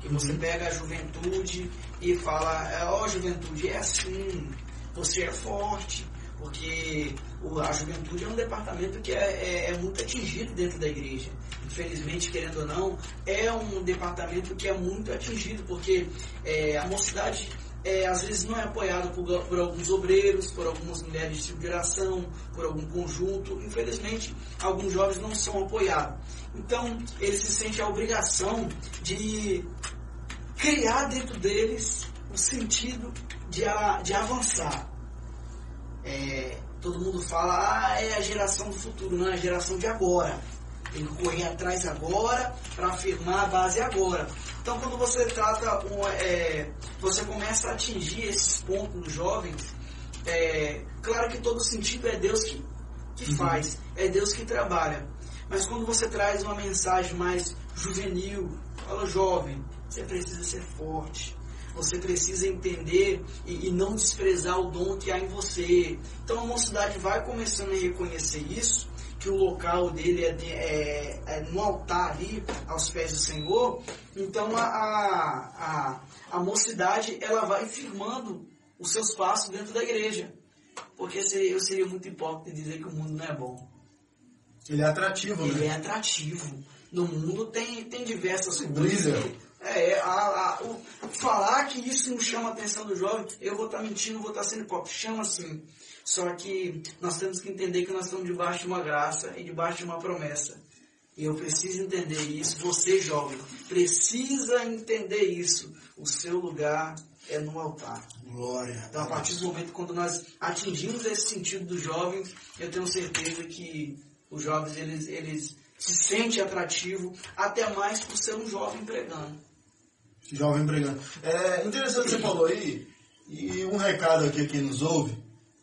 que você pega a juventude e fala, é, ó juventude, é assim, você é forte, porque a juventude é um departamento que é, é- é muito atingido dentro da igreja. infelizmente, querendo ou não, é um departamento que é muito atingido, porque é, a mocidade é, às vezes não é apoiada por, por, alguns obreiros, por algumas mulheres de geração, por algum conjunto. Infelizmente, alguns jovens não são apoiados. Então, eles se sentem a obrigação de criar dentro deles o sentido de, a, de avançar. É, todo mundo fala, ah, é a geração do futuro, não é a geração de agora. Tem que correr atrás agora para afirmar a base agora. Então, quando você trata, um, é, você começa a atingir esses pontos nos jovens, é, claro que todo sentido é Deus que, que uhum. faz, é Deus que trabalha. Mas quando você traz uma mensagem mais juvenil, fala jovem, você precisa ser forte, você precisa entender e, e, não desprezar o dom que há em você. Então a mocidade vai começando a reconhecer isso, que o local dele é, de, é, é no altar ali, aos pés do Senhor. Então a, a, a, a mocidade ela vai firmando os seus passos dentro da igreja. Porque seria, eu seria muito hipócrita dizer que o mundo não é bom. Ele é atrativo, Ele né? é atrativo. No mundo tem, tem diversas coisas. É, a, a, o, falar que isso não chama a atenção do jovem, eu vou estar tá mentindo, vou estar tá sendo hipócrita. Chama sim. Só que nós temos que entender que nós estamos debaixo de uma graça e debaixo de uma promessa. E eu preciso entender isso. Você, jovem, precisa entender isso. O seu lugar é no altar. Glória. Então, a partir do momento quando nós atingimos esse sentido dos jovens, eu tenho certeza que os jovens eles, eles se sentem atrativo até mais por ser um jovem pregando. Jovem pregando. É interessante que você falou aí, e um recado aqui a quem nos ouve,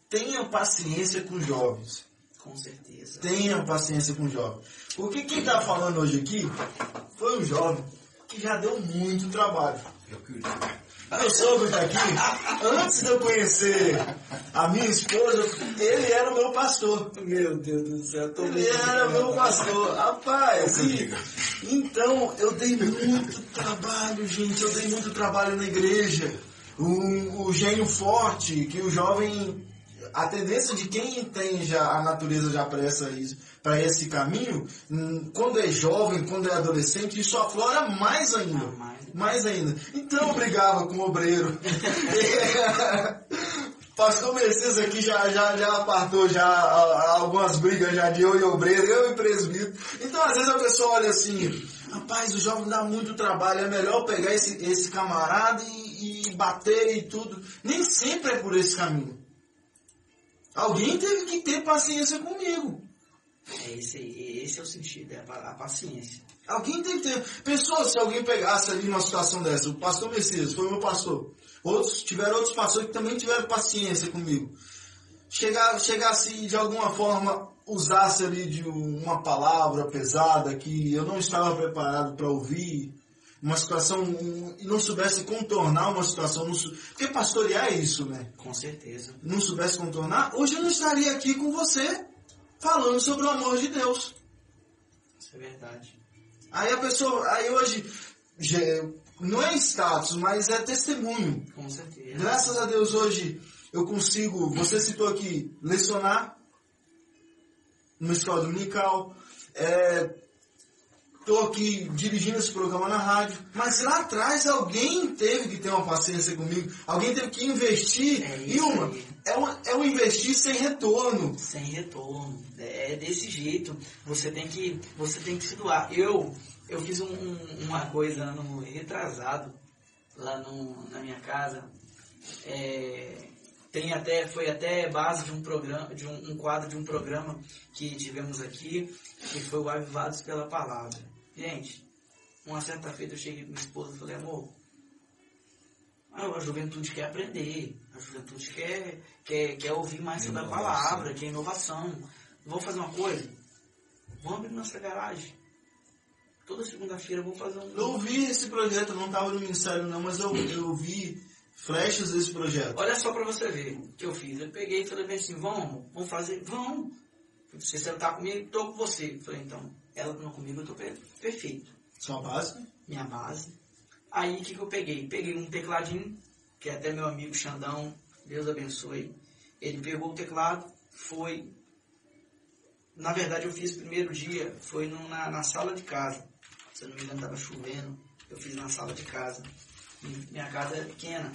tenha paciência com jovens. Com certeza. Tenha paciência com jovens. Porque quem está falando hoje aqui foi um jovem que já deu muito trabalho. Eu que meu sogro está aqui. Antes de eu conhecer a minha esposa, ele era o meu pastor. Meu Deus do céu, tô Ele era o meu pastor. Rapaz, e, então eu dei muito trabalho, gente. Eu dei muito trabalho na igreja. O, o gênio forte, que o jovem a tendência de quem tem já a natureza já para esse caminho, hum, quando é jovem, quando é adolescente, isso aflora mais ainda. mais. mais ainda. Então eu brigava com o obreiro. Pastor Mercedes aqui já, já, já apartou já algumas brigas já de eu e obreiro, eu e presbítero. Então às vezes a pessoa olha assim, rapaz, o jovem dá muito trabalho, é melhor pegar esse, esse camarada e, e bater e tudo. Nem sempre é por esse caminho. Alguém teve que ter paciência comigo. É esse, esse é o sentido, é a, paciência. Alguém tem que ter. Pensou se alguém pegasse ali uma situação dessa? O pastor Messias foi meu pastor. Outros tiveram outros pastores que também tiveram paciência comigo. Chegar, chegasse de alguma forma, usasse ali de uma palavra pesada que eu não estava preparado para ouvir, uma situação e não soubesse contornar uma situação, não, porque pastorear é isso, né? Com certeza. Não soubesse contornar, hoje eu não estaria aqui com você falando sobre o amor de Deus. Isso é verdade. Aí a pessoa, aí hoje não é status, mas é testemunho. Com certeza. Graças a Deus hoje eu consigo, você citou aqui, lecionar numa escola dominical, é, estou aqui dirigindo esse programa na rádio, mas lá atrás alguém teve que ter uma paciência comigo, alguém teve que investir é em uma. É um, é um investir sem retorno. Sem retorno. É, é desse jeito. Você tem que, você tem que se doar. Eu, eu fiz um, uma coisa no retrasado, lá no, na minha casa. É, tem até, foi até base de um programa, de um, um, quadro de um programa que tivemos aqui, que foi o Avivados pela Palavra. Gente, uma certa feita eu cheguei com minha esposa e falei, amor, a juventude quer aprender, a juventude quer, quer, quer ouvir mais sobre a palavra, quer inovação. Vamos fazer uma coisa? Vamos abrir nossa garagem. Toda segunda-feira vamos fazer um. Eu vi esse projeto, não estava no ministério não, mas eu, eu vi flechas desse projeto. Olha só para você ver o que eu fiz. Eu peguei e falei assim, vamos, vamos fazer, vamos. Você está comigo, estou com você. Eu falei, então, ela não comigo, eu estou perfeito. Sua base? Minha base. Aí o que, que eu peguei? Peguei um tecladinho, que é até meu amigo Xandão, Deus abençoe. Ele pegou o teclado, foi, na verdade, eu fiz o primeiro dia, foi no, na, na sala de casa. Se eu não me engano, estava chovendo. Eu fiz na sala de casa. E minha casa é pequena.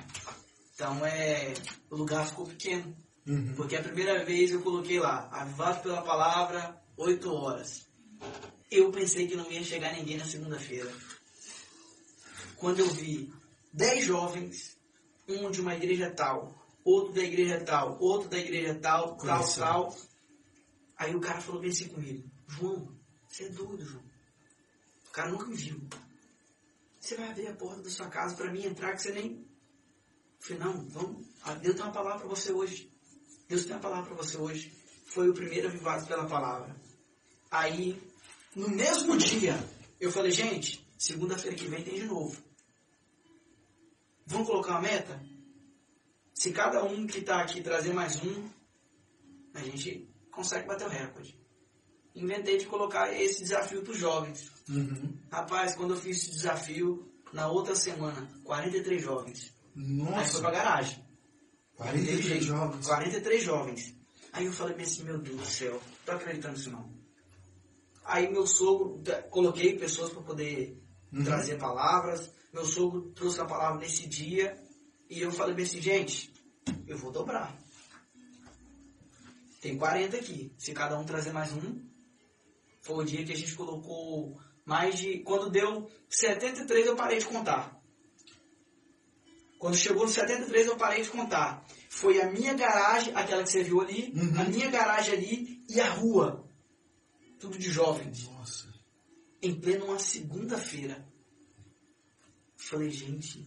Então, é, o lugar ficou pequeno. Uhum. Porque a primeira vez eu coloquei lá, avivado pela palavra, 8 horas. Eu pensei que não ia chegar ninguém na segunda-feira. Quando eu vi 10 jovens, um de uma igreja tal, outro da igreja tal, outro da igreja tal, tal, Conheceu. tal. Aí o cara falou bem assim comigo, João, você é doido, João. O cara nunca me viu. Você vai abrir a porta da sua casa para mim entrar que você nem. Eu falei, não, vamos. Ah, Deus tem uma palavra para você hoje. Deus tem uma palavra para você hoje. Foi o primeiro avivado pela palavra. Aí, no mesmo dia, eu falei, gente, segunda-feira que vem tem de novo. Vamos colocar uma meta? Se cada um que está aqui trazer mais um, a gente consegue bater o recorde. Inventei de colocar esse desafio para os jovens. Uhum. Rapaz, quando eu fiz esse desafio, na outra semana, 43 jovens. Aí foi pra Nossa, garagem. 43 jovens. 43 jovens. Aí eu falei assim, meu Deus do céu, tô acreditando nisso não. Aí meu sogro, coloquei pessoas para poder Uhum. trazer palavras. Meu sogro trouxe a palavra nesse dia. E eu falei bem assim, gente, eu vou dobrar. Tem 40 aqui. Se cada um trazer mais um, foi o dia que a gente colocou mais de. Quando deu 73, eu parei de contar. Quando chegou no 73, eu parei de contar. Foi a minha garagem, aquela que você viu ali, Uhum. a minha garagem ali e a rua. Tudo de jovens. Nossa. Em pleno uma segunda-feira. Falei, gente,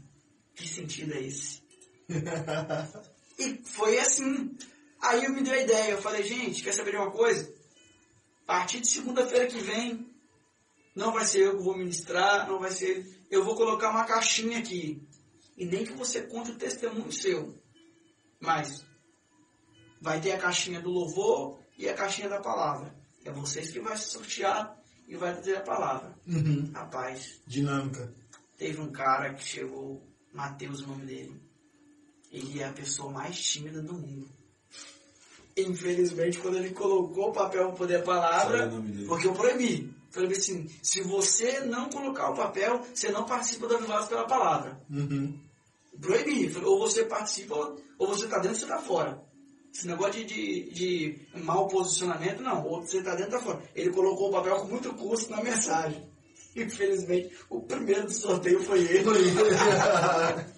que sentido é esse? E foi assim. Aí eu me dei a ideia. Eu falei, gente, quer saber de uma coisa? A partir de segunda-feira que vem, não vai ser eu que vou ministrar, não vai ser. Eu vou colocar uma caixinha aqui. E nem que você conte o testemunho seu. Mas vai ter a caixinha do louvor e a caixinha da palavra. É vocês que vai sortear e vai dizer a palavra. Uhum. Rapaz, Dinâmica. Teve um cara que chegou, Mateus o nome dele. Ele é a pessoa mais tímida do mundo. Infelizmente, quando ele colocou o papel para poder a palavra, Sabe o nome dele? porque eu proibi. Falei assim, se você não colocar o papel, você não participa da Avivados pela palavra. Uhum. Proibi. Falei, ou você participa, ou você tá dentro ou você tá fora. Esse negócio de, de, de mau posicionamento, não. Ou você tá dentro ou tá fora. Ele colocou o papel com muito custo na mensagem. Infelizmente, o primeiro do sorteio foi ele.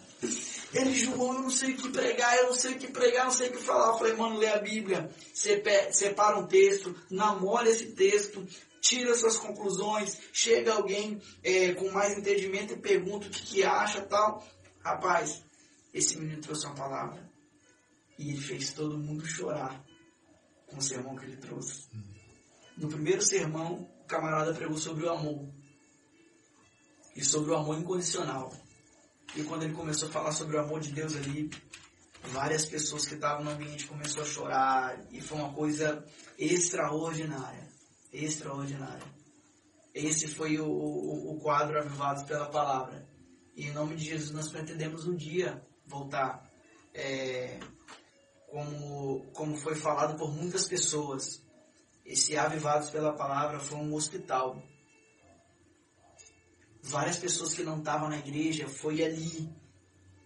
Ele, João, eu não sei o que pregar, eu não sei o que pregar, eu não sei o que falar. Eu falei, mano, lê a Bíblia, separa um texto, namora esse texto, tira suas conclusões, chega alguém é, com mais entendimento e pergunta o que, que acha tal. Rapaz, esse menino trouxe uma palavra e ele fez todo mundo chorar com o sermão que ele trouxe. No primeiro sermão, o camarada pregou sobre o amor e sobre o amor incondicional. E quando ele começou a falar sobre o amor de Deus ali, várias pessoas que estavam no ambiente começaram a chorar e foi uma coisa extraordinária, extraordinária. Esse foi o, o, o quadro Avivados pela Palavra. E em nome de Jesus nós pretendemos um dia voltar, é, como, como foi falado por muitas pessoas. Esse Avivados pela Palavra foi um hospital. Várias pessoas que não estavam na igreja foi ali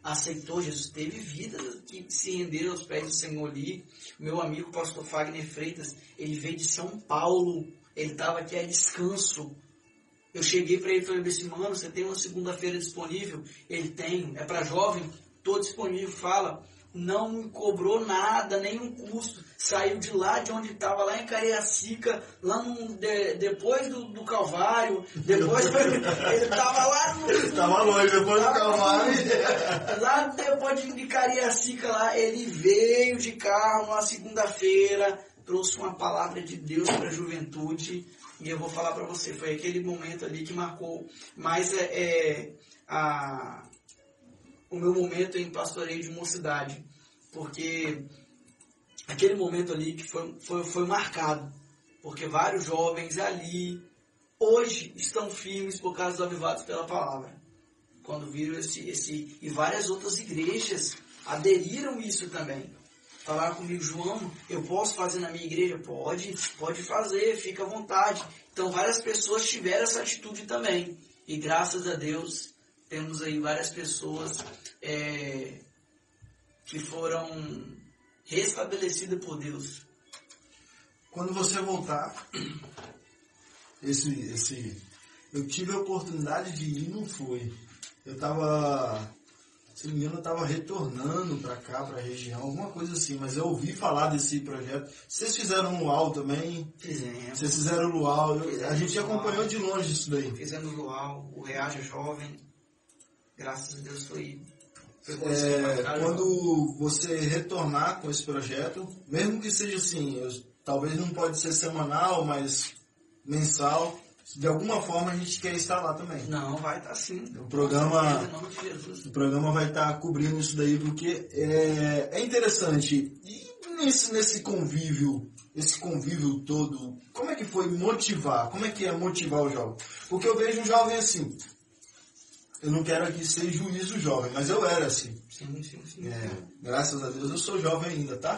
aceitou Jesus teve vidas que se renderam aos pés do Senhor ali. Meu amigo pastor Fagner Freitas ele veio de São Paulo ele estava aqui a descanso. Eu cheguei para ele e falei assim mano você tem uma segunda-feira disponível? Ele tem é para jovem tô disponível fala não me cobrou nada, nenhum custo. Saiu de lá de onde estava, lá em Cariacica, lá no, de- depois do, do Calvário, depois ele estava lá no. Tava longe, depois do Calvário. Lá depois de, de Cariacica, lá, ele veio de carro uma segunda-feira, trouxe uma palavra de Deus para a juventude. E eu vou falar para você, foi aquele momento ali que marcou mais é, é, a, o meu momento em pastoreio de mocidade. Porque aquele momento ali que foi, foi, foi marcado. Porque vários jovens ali, hoje, estão firmes por causa dos avivados pela palavra quando viram esse, esse e várias outras igrejas aderiram isso também. falaram comigo, João, eu posso fazer na minha igreja? Pode, pode fazer, fica à vontade. Então várias pessoas tiveram essa atitude também. E graças a Deus temos aí várias pessoas é, que foram restabelecidas por Deus. Quando você voltar, esse, esse, eu tive a oportunidade de ir, não foi. Eu tava, se não me engano, eu tava retornando para cá, para a região, alguma coisa assim, mas eu ouvi falar desse projeto. Vocês fizeram luau também? Fizemos. Vocês fizeram o luau, eu- a gente acompanhou de longe isso daí. Fizemos luau, o Reaja Jovem. Graças a Deus foi. foi É, quando você retornar com esse projeto, mesmo que seja assim, eu- talvez não pode ser semanal, mas mensal, de alguma forma a gente quer estar lá também. Não, vai estar sim. O programa- certeza. O programa vai estar cobrindo isso daí porque é, é interessante. E nesse, nesse convívio, esse convívio todo, como é que foi motivar? Como é que é motivar o jovem? Porque eu vejo um jovem assim. Eu não quero aqui ser juízo jovem, mas eu era assim. Sim, sim, sim. É, graças a Deus eu sou jovem ainda, tá?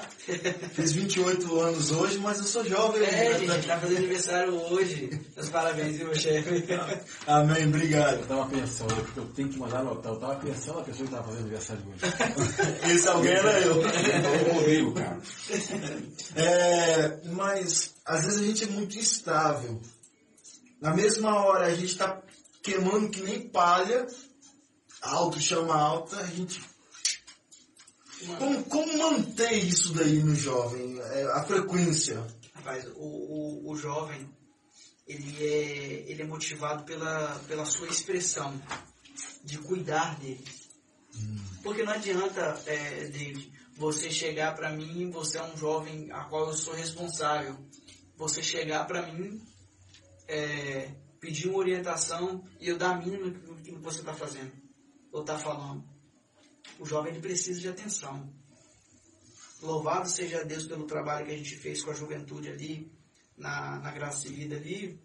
Fiz 28 anos hoje, mas eu sou jovem É, ainda. gente, tá fazendo aniversário hoje. Meus parabéns, viu, chefe? Amém, obrigado. Eu tava pensando, porque eu tenho que mandar notar, eu tava pensando na pessoa que tava fazendo aniversário hoje. Esse alguém era eu. Eu odeio, cara. É, mas às vezes a gente é muito instável. Na mesma hora a gente está queimando que nem palha, alto chama alta, a gente. Como, como manter isso daí no jovem? É, a frequência. Rapaz, o, o, o jovem, ele é, ele é motivado pela, pela sua expressão, de cuidar dele. Porque não adianta, é, David, você chegar para mim, você é um jovem a qual eu sou responsável, você chegar para mim, é, pedir uma orientação e eu dar a mínima do que você está fazendo, ou está falando. O jovem precisa de atenção. Louvado seja Deus pelo trabalho que a gente fez com a juventude ali, na, na Graça e Vida ali.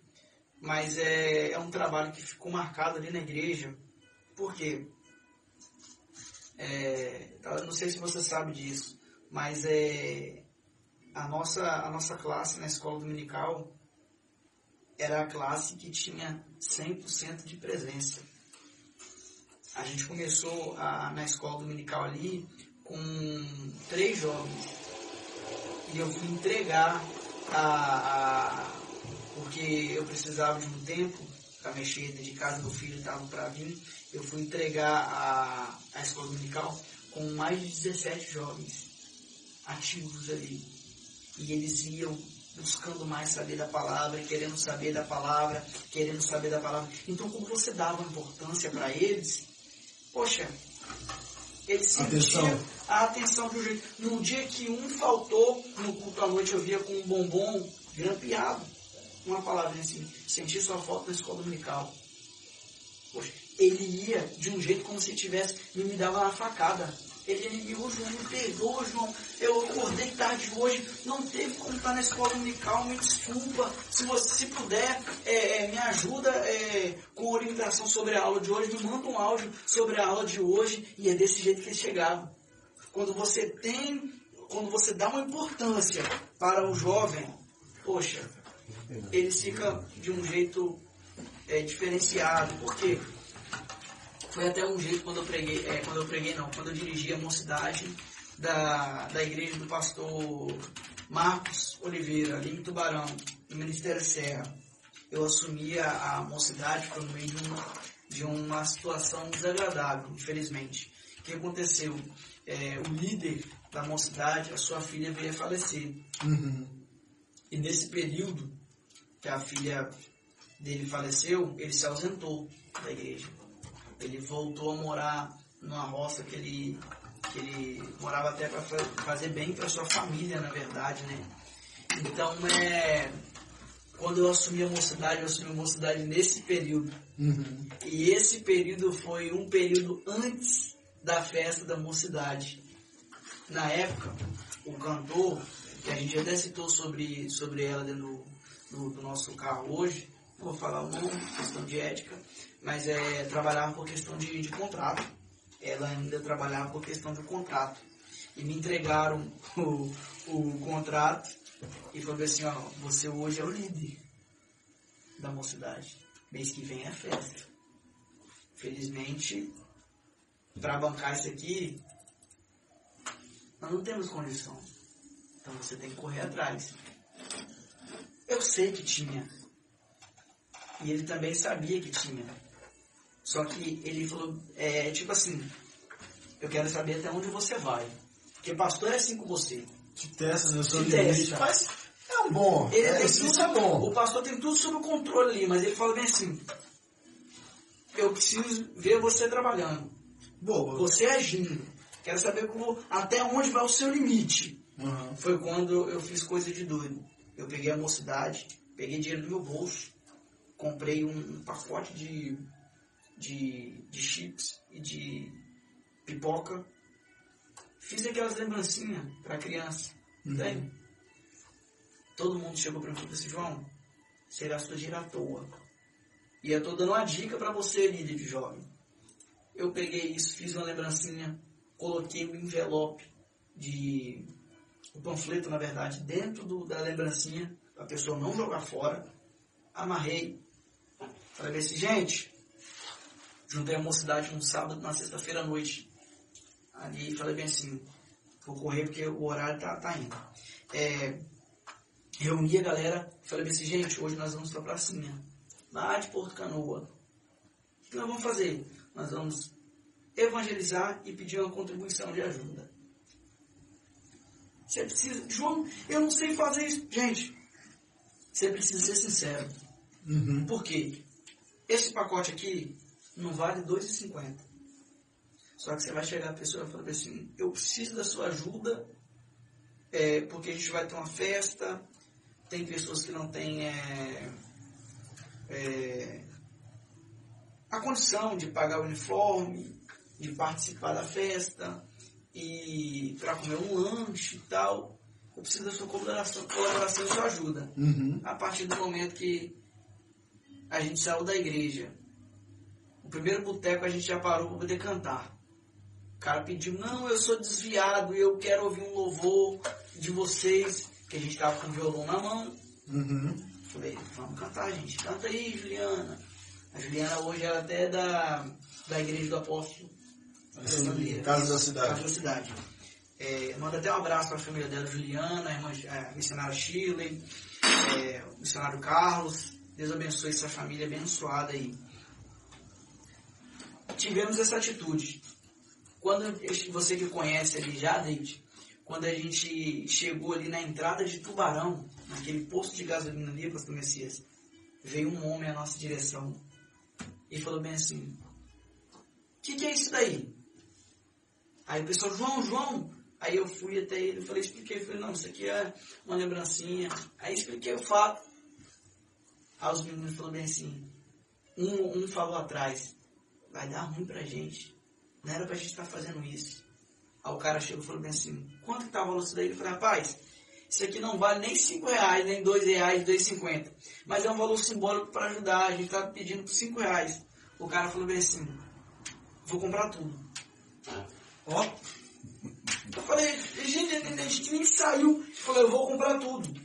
Mas é, é um trabalho que ficou marcado ali na igreja. Por quê? É, não sei se você sabe disso, mas é, a, nossa, a nossa classe na escola dominical era a classe que tinha 100% de presença. A gente começou a, na escola dominical ali com três jovens. E eu fui entregar a, a porque eu precisava de um tempo para mexer de casa, meu filho estava para vir. Eu fui entregar a, a escola dominical com mais de 17 jovens ativos ali. E eles iam buscando mais saber da palavra, querendo saber da palavra, querendo saber da palavra. Então, como você dava importância para eles, poxa, eles Atenção. sentiam a atenção de um jeito. No dia que um faltou no culto à noite, eu via com um bombom grampeado. Uma palavra assim, senti sua falta na escola dominical. Poxa, ele ia de um jeito como se tivesse, me dava uma facada. Ele, ele me, João, me perdoa, João. Eu acordei tarde hoje, não teve como estar na escola dominical, me desculpa. Se você se puder, é, é, me ajuda é, com orientação sobre a aula de hoje, me manda um áudio sobre a aula de hoje. E é desse jeito que ele chegava. Quando você tem, quando você dá uma importância para o jovem, poxa, ele fica de um jeito é, diferenciado. Por quê? Foi até um jeito quando eu preguei, é, quando eu preguei não, quando eu dirigi a mocidade da, da igreja do pastor Marcos Oliveira, ali em Tubarão, no Ministério Serra. Eu assumi a, a mocidade por meio de uma, de uma situação desagradável, infelizmente. O que aconteceu? É, o líder da mocidade, a sua filha veio a falecer. Uhum. E nesse período que a filha dele faleceu, ele se ausentou da igreja. Ele voltou a morar numa roça que ele, que ele morava até para fazer bem para sua família, na verdade, né? Então, é, quando eu assumi a mocidade, eu assumi a mocidade nesse período. Uhum. E esse período foi um período antes da festa da mocidade. Na época, o cantor, que a gente até citou sobre, sobre ela dentro do, do, do nosso carro hoje, não vou falar o nome, questão de ética, mas é, trabalhava por questão de, de contrato. Ela ainda trabalhava por questão de contrato. e me entregaram o, o contrato e falou assim, ó, você hoje é o líder da mocidade. Mês que vem é festa. Felizmente, para bancar isso aqui, nós não temos condição. Então você tem que correr atrás. Eu sei que tinha. E ele também sabia que tinha. Só que ele falou, é tipo assim, eu quero saber até onde você vai. Porque pastor é assim com você. Te testa, né? Te testa. Mas é um bom. Ele é, tem isso tudo, é bom. O pastor tem tudo sob controle ali, mas ele fala bem assim, eu preciso ver você trabalhando, Boa. você agindo. Quero saber como, até onde vai o seu limite. Uhum. Foi quando eu fiz coisa de doido. Eu peguei a mocidade, peguei dinheiro do meu bolso, comprei um, um pacote de, de, de chips e de pipoca. Fiz aquelas lembrancinhas pra criança. Entende? Todo mundo chegou pra mim e falou assim, João, você gastou dinheiro à toa. E eu tô dando uma dica pra você, líder de jovem. Eu peguei isso, fiz uma lembrancinha, coloquei o envelope de o panfleto, na verdade, dentro do- da lembrancinha, para a pessoa não jogar fora. Amarrei. Falei assim, gente, juntei a mocidade no sábado, na sexta-feira à noite. Ali falei bem assim, vou correr porque o horário tá, tá indo. É, reuni a galera, falei bem assim, gente, hoje nós vamos pra pracinha, lá de Porto Canoa. O que nós vamos fazer? Nós vamos evangelizar e pedir uma contribuição de ajuda. Você precisa. João, eu não sei fazer isso. Gente, você precisa ser sincero. Uhum. Por quê? Esse pacote aqui não vale R$ 2,50. Só que você vai chegar a pessoa e falar assim, eu preciso da sua ajuda, é, porque a gente vai ter uma festa, tem pessoas que não têm é, é, a condição de pagar o uniforme, de participar da festa, e para comer um lanche e tal. Eu preciso da sua colaboração, colaboração e sua ajuda. Uhum. A partir do momento que a gente saiu da igreja, o primeiro boteco a gente já parou para poder cantar. O cara pediu, não, eu sou desviado, eu quero ouvir um louvor de vocês, que a gente estava com o violão na mão. Uhum. Falei, vamos cantar, gente. Canta aí, Juliana. A Juliana hoje ela até é da, da igreja do apóstolo. Sim, Casa da Cidade. Casa da Cidade. É, manda até um abraço para a família dela, Juliana, a irmã, a missionária Shirley, é, o missionário Carlos. Deus abençoe essa família abençoada aí. Tivemos essa atitude. Quando você que conhece ali já, David, quando a gente chegou ali na entrada de Tubarão, naquele posto de gasolina ali, pastor Messias, veio um homem à nossa direção e falou bem assim, o que, que é isso daí? Aí o pessoal, João, João. Aí eu fui até ele, falei, expliquei, falei, não, isso aqui é uma lembrancinha. Aí expliquei o fato. Aí os meninos falaram bem assim, um, um falou atrás, vai dar ruim pra gente. Não era pra gente estar fazendo isso. Aí o cara chegou e falou bem assim, quanto que tá o valor disso daí? Eu falei, rapaz, isso aqui não vale nem 5 reais, nem 2 reais, 2,50. Mas é um valor simbólico para ajudar. A gente tá pedindo por 5 reais. O cara falou bem assim, vou comprar tudo. Ó, Eu falei, gente, a gente nem saiu. Ele falou, eu vou comprar tudo.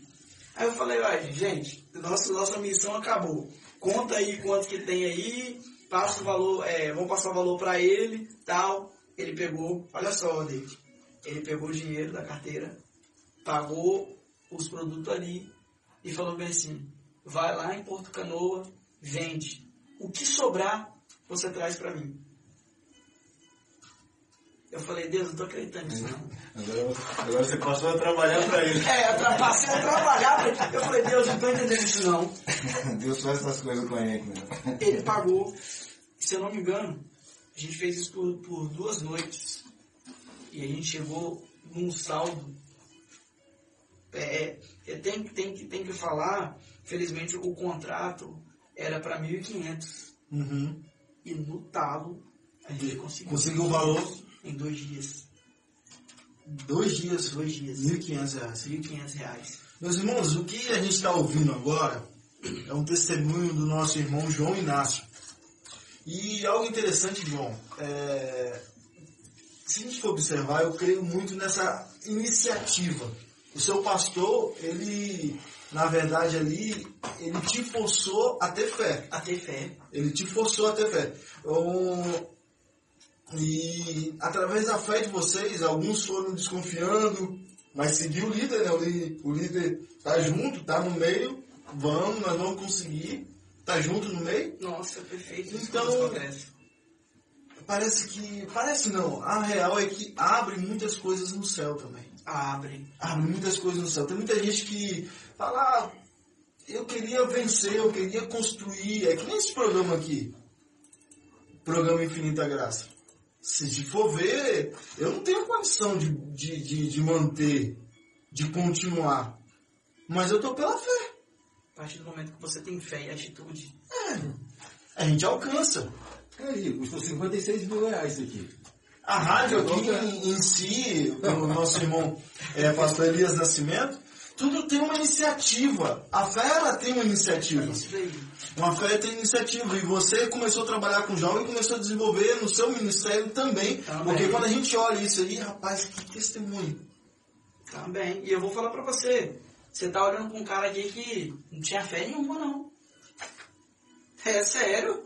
Aí eu falei, olha, gente, nossa, nossa missão acabou. Conta aí quanto que tem aí, passa o valor, é, vamos passar o valor para ele, tal. Ele pegou, olha só, David, ele pegou o dinheiro da carteira, pagou os produtos ali e falou bem assim, vai lá em Porto Canoa, vende. O que sobrar, você traz para mim. Eu falei, Deus, não tô acreditando nisso não. Agora, agora você passou a trabalhar para ele. É, eu passei a trabalhar. Eu falei, Deus, não tô entendendo isso não. Deus faz essas coisas com a gente, né? Ele pagou, se eu não me engano, a gente fez isso por, por duas noites. E a gente chegou num saldo. É, é, tem, tem, que- tem que falar, felizmente o contrato era para 1.500. uhum. E no talo, a gente conseguiu. Conseguiu o valor Em dois dias. dois dias, Dois dias. 1.500 reais. 1.500 reais. Meus irmãos, o que a gente está ouvindo agora é um testemunho do nosso irmão João Inácio. E algo interessante, João, é, se a gente for observar, eu creio muito nessa iniciativa. O seu pastor, ele, na verdade, ali, ele te forçou a ter fé. A ter fé. Ele te forçou a ter fé. Um, e através da fé de vocês, alguns foram desconfiando, mas seguiu o líder, né? O, líder tá junto, tá no meio, vamos, nós vamos conseguir, tá junto no meio. Nossa, perfeito. Então-. Parece que. Parece não. A real é que abre muitas coisas no céu também. Abre. Abre muitas coisas no céu. Tem muita gente que fala, ah, eu queria vencer, eu queria construir. É que nem esse programa aqui. Programa Infinita Graça. Se for ver, eu não tenho condição de, de, de, de manter, de continuar. Mas eu tô pela fé. A partir do momento que você tem fé e atitude. A gente alcança. Aí, custou 56 mil reais isso aqui. A rádio aqui em, em si, o nosso irmão é, pastor Elias Nascimento, tudo tem uma iniciativa. A fé ela tem uma É iniciativa. daí. Uma fé tem iniciativa. E você começou a trabalhar com jovem e começou a desenvolver no seu ministério também. Também. Porque quando a gente olha isso aí, rapaz, que testemunho. Também. E eu vou falar pra você. Você tá olhando pra um cara aqui que não tinha fé nenhuma, não. É sério.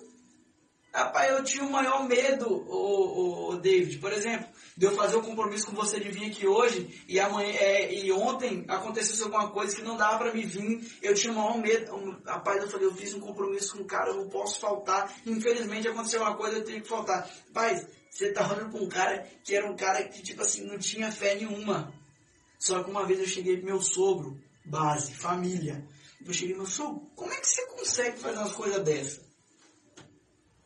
Rapaz, eu tinha o maior medo, o, o, o David, por exemplo, de eu fazer o compromisso com você de vir aqui hoje e amanhã é, e ontem acontecesse alguma coisa que não dava pra me vir. Eu tinha o maior medo. Um, Rapaz, eu falei, eu fiz um compromisso com um cara, eu não posso faltar. Infelizmente aconteceu uma coisa, eu tenho que faltar. Rapaz, você tá olhando pra um cara que era um cara que, tipo assim, não tinha fé nenhuma. Só que uma vez eu cheguei pro meu sogro, base, família. Eu cheguei, meu sogro, como é que você consegue fazer umas coisas dessas?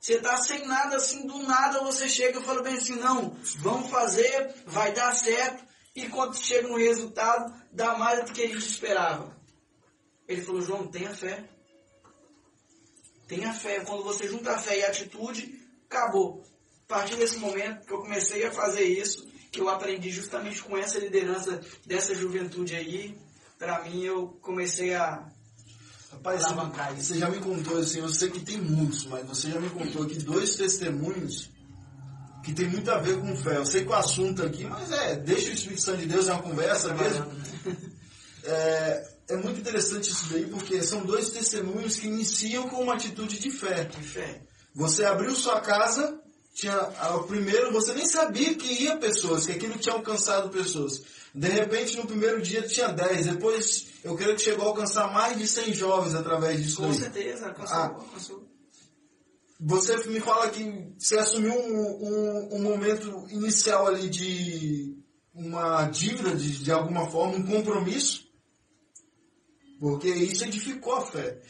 Você tá sem nada, assim, do nada você chega e fala bem assim, não, vamos fazer, vai dar certo. E quando chega no resultado, dá mais do que a gente esperava. Ele falou, João, tenha fé. Tenha fé. Quando você junta fé e atitude, acabou. A partir desse momento que eu comecei a fazer isso, que eu aprendi justamente com essa liderança dessa juventude aí, pra mim eu comecei a Rapaz, Alavancar você, você já me contou, assim, eu sei que tem muitos, mas você já me contou aqui dois testemunhos que tem muito a ver com fé. Eu sei que o assunto aqui, mas é, deixa o Espírito Santo de Deus, é uma conversa mesmo. É, é muito interessante isso daí, porque são dois testemunhos que iniciam com uma atitude de fé. de fé. Você abriu sua casa, tinha ah, o primeiro, você nem sabia que ia pessoas, que aquilo tinha alcançado pessoas. De repente, no primeiro dia tinha 10, depois eu creio que chegou a alcançar mais de 100 jovens através disso Com certeza, alcançou, Ah. alcançou. Você me fala que você assumiu um, um, um momento inicial ali de uma dívida, de, de alguma forma, um compromisso, porque isso edificou a fé.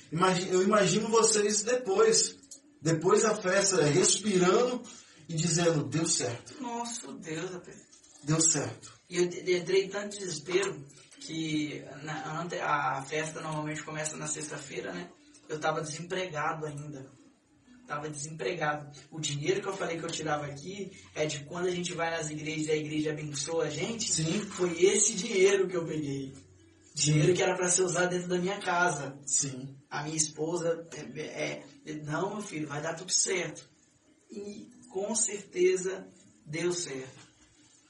Eu imagino vocês depois, depois da festa, respirando e dizendo, deu certo, Nosso Deus, deu certo. E eu entrei em tanto desespero que na, a festa normalmente começa na sexta-feira, né? Eu tava desempregado ainda. Tava desempregado. O dinheiro que eu falei que eu tirava aqui é de quando a gente vai nas igrejas e a igreja abençoa a gente. Sim. Foi esse dinheiro que eu peguei. Dinheiro que era para ser usado dentro da minha casa. Sim. A minha esposa é, é, não, meu filho, vai dar tudo certo. E com certeza deu certo.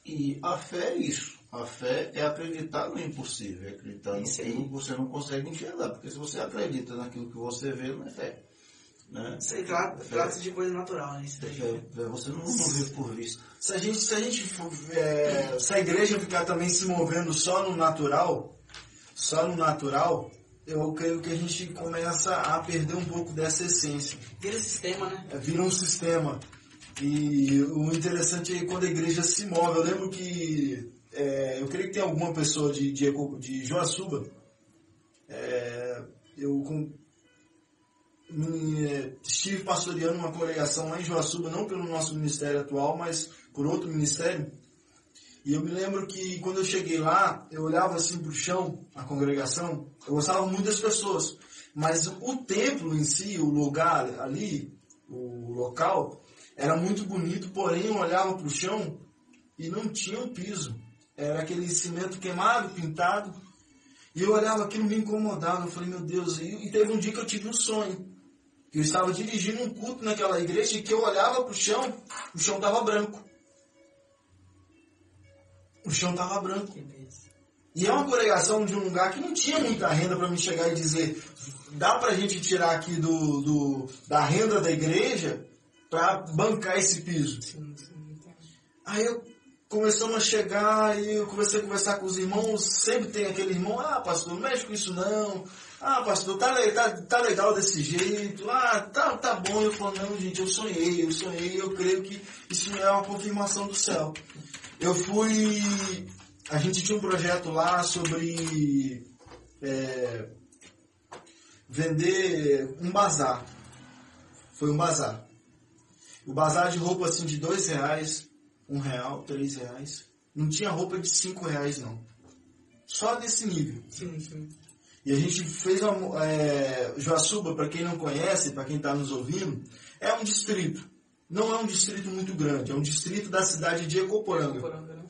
E a fé é isso. A fé é acreditar no impossível, é acreditar Isso naquilo que você não consegue enxergar. Porque se você acredita naquilo que você vê, não é fé. Né? Isso aí trata- trata-se de coisa natural, né? Isso É daí. Você não, não vê por vista. Se a gente, se a gente for, é, se a igreja ficar também se movendo só no natural, só no natural, eu creio que a gente começa a perder um pouco dessa essência. Vira sistema, né? É, vira um sistema. E o interessante é quando a igreja se move. Eu lembro que é, eu creio que tem alguma pessoa de, de, de Joaçuba. É, eu com- me- estive pastoreando uma congregação lá em Joaçuba, não pelo nosso ministério atual, mas por outro ministério. E eu me lembro que quando eu cheguei lá, eu olhava assim para o chão, a congregação, eu gostava muito das pessoas, mas o templo em si, o lugar ali, o local, era muito bonito, porém eu olhava para o chão e não tinha um piso. Era aquele cimento queimado, pintado. E eu olhava aquilo me incomodava. Eu falei, meu Deus, e, teve um dia que eu tive um sonho. Eu estava dirigindo um culto naquela igreja e que eu olhava para o chão, o chão estava branco. O chão tava branco. E é uma congregação de um lugar que não tinha muita renda para me chegar e dizer, dá pra gente tirar aqui do, do- da renda da igreja para bancar esse piso. Sim, sim. Aí eu começamos a chegar e eu comecei a conversar com os irmãos, sempre tem aquele irmão, ah pastor, não mexe com isso não, ah pastor, tá, tá, tá legal desse jeito, ah, tá, tá bom, eu falo, não gente, eu sonhei, eu sonhei, eu creio que isso é uma confirmação do céu. Eu fui, a gente tinha um projeto lá sobre é, vender um bazar, foi um bazar. O bazar de roupa assim de dois reais, um real, três reais. Não tinha roupa de cinco reais não. Só desse nível. Sim, sim. E a gente fez uma. É, Joaçuba, para quem não conhece, para quem está nos ouvindo, é um distrito. Não é um distrito muito grande, é um distrito da cidade de Ecoporanga. Poranga, né?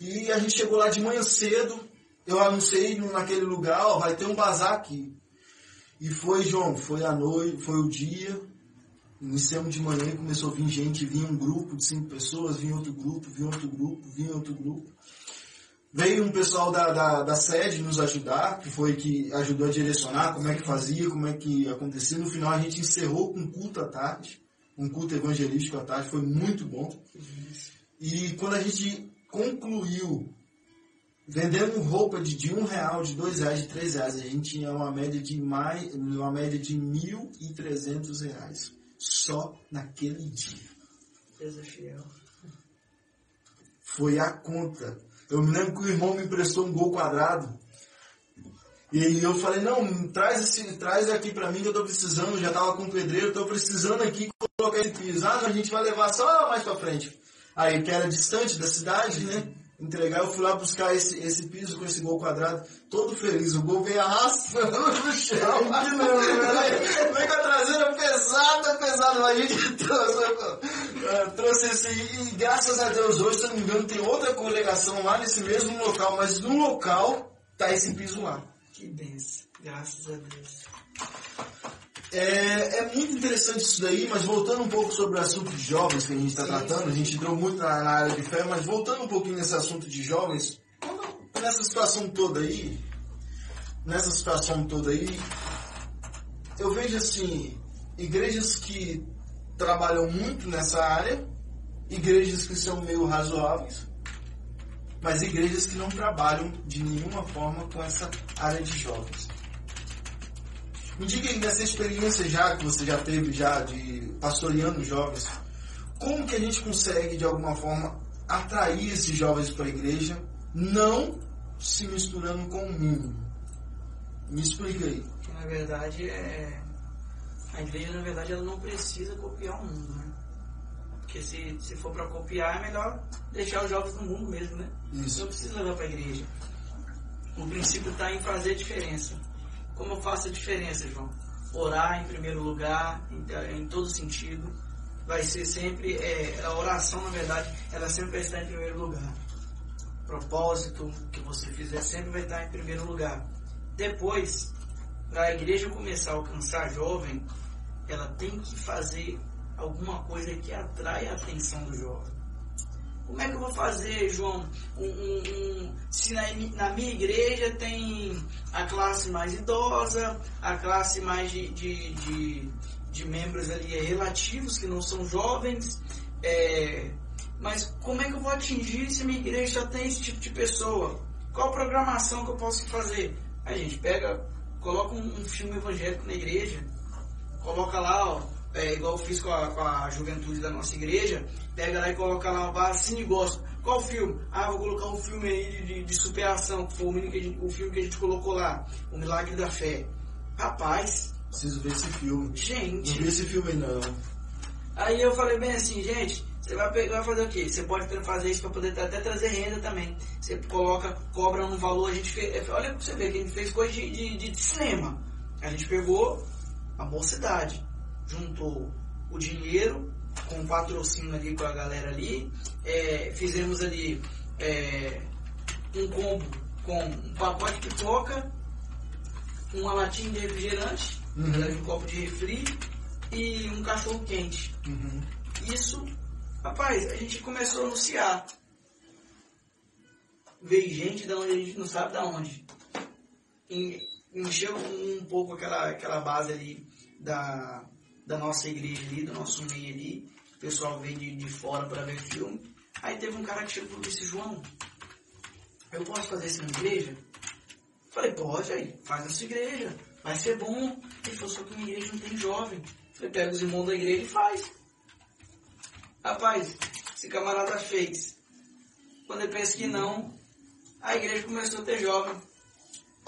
E a gente chegou lá de manhã cedo, eu anunciei naquele lugar, ó, vai ter um bazar aqui. E foi, João, foi a noite, foi o dia, iniciamos de manhã, começou a vir gente, vinha um grupo de cinco pessoas, vinha outro grupo, vinha outro grupo, vinha outro grupo. Veio um pessoal da, da, da sede nos ajudar, que foi que ajudou a direcionar como é que fazia, como é que acontecia. No final a gente encerrou com culto à tarde, um culto evangelístico à tarde, foi muito bom. E quando a gente concluiu vendendo roupa de, de um real, de dois reais, de três reais, a gente tinha uma média de mais, uma média de mil e trezentos reais só naquele dia. Deus é fiel. Foi a conta. Eu me lembro que o irmão me emprestou um gol quadrado. E eu falei, não, traz, esse, traz aqui pra mim que eu tô precisando, já tava com o pedreiro, tô precisando aqui colocar esse piso. Ah, a gente vai levar só mais pra frente. Aí, que era distante da cidade, né? Entregar, eu fui lá buscar esse, esse piso com esse gol quadrado, todo feliz. O gol veio arrastando no chão. Vem com a traseira pesada, pesada. Mas a gente trouxe, eh, trouxe esse. E graças a Deus, hoje, se eu não me engano, tem outra congregação lá nesse mesmo local, mas no local tá esse piso lá. Que benção. Graças a Deus. É, é muito interessante isso daí, mas voltando um pouco sobre o assunto de jovens que a gente está tratando, a gente entrou muito na, na área de fé, mas voltando um pouquinho nesse assunto de jovens, nessa situação toda aí, nessa situação toda aí, eu vejo assim, igrejas que trabalham muito nessa área, igrejas que são meio razoáveis, mas igrejas que não trabalham de nenhuma forma com essa área de jovens. Me diga aí dessa experiência já que você já teve já de pastoreando jovens, como que a gente consegue de alguma forma atrair esses jovens para a igreja, não se misturando com o mundo? Me explica aí. Na verdade é. A igreja, na verdade, ela não precisa copiar o mundo, né? Porque se, se for para copiar, é melhor deixar os jovens no mundo mesmo, né? Isso. Não precisa levar para a igreja. O princípio está em fazer a diferença. Como eu faço a diferença, João? Orar em primeiro lugar, em, em todo sentido. Vai ser sempre. É, a oração, na verdade, ela sempre vai estar em primeiro lugar. O propósito que você fizer sempre vai estar em primeiro lugar. Depois, para a igreja começar a alcançar jovem, ela tem que fazer alguma coisa que atrai a atenção do jovem. Como é que eu vou fazer, João? Um, um- um- se na, na minha igreja tem a classe mais idosa, a classe mais de, de, de, de membros ali é, relativos, que não são jovens, é, mas como é que eu vou atingir se minha igreja tem esse tipo de pessoa? Qual programação que eu posso fazer? A gente pega, coloca um, um filme evangélico na igreja, coloca lá, ó, é, igual eu fiz com a, com a juventude da nossa igreja, pega lá e coloca lá, vá, cine gospel. Qual filme? Ah, vou colocar um filme aí de, de, superação, que foi o, gente- o filme que a gente colocou lá, O Milagre da Fé. Rapaz, Preciso ver esse filme. Não gente, vi esse filme não. Aí eu falei bem assim, gente, você vai, vai fazer o quê? Você pode fazer isso para poder até trazer renda também. Você coloca, cobra um valor, a gente fez, olha pra você ver que a gente fez coisa de, de, de cinema. A gente pegou a mocidade, juntou o dinheiro com patrocínio ali com a galera ali, é, fizemos ali é, um combo com um pacote de pipoca, uma latinha de refrigerante, Uhum. um copo de refri e um cachorro quente. Uhum. Isso, rapaz, a gente começou a anunciar. veio gente da onde a gente não sabe da onde. En- Encheu um, um pouco aquela, aquela base ali da, da nossa igreja ali, do nosso meio ali. O pessoal veio de, de fora para ver filme. Aí teve um cara que chegou e disse, João, eu posso fazer isso na igreja? Falei, pode aí, faz na sua igreja, vai ser bom. Ele falou, só que minha igreja não tem jovem. Falei, pega os irmãos da igreja e faz. Rapaz, esse camarada fez. Quando ele pensa que não, a igreja começou a ter jovem.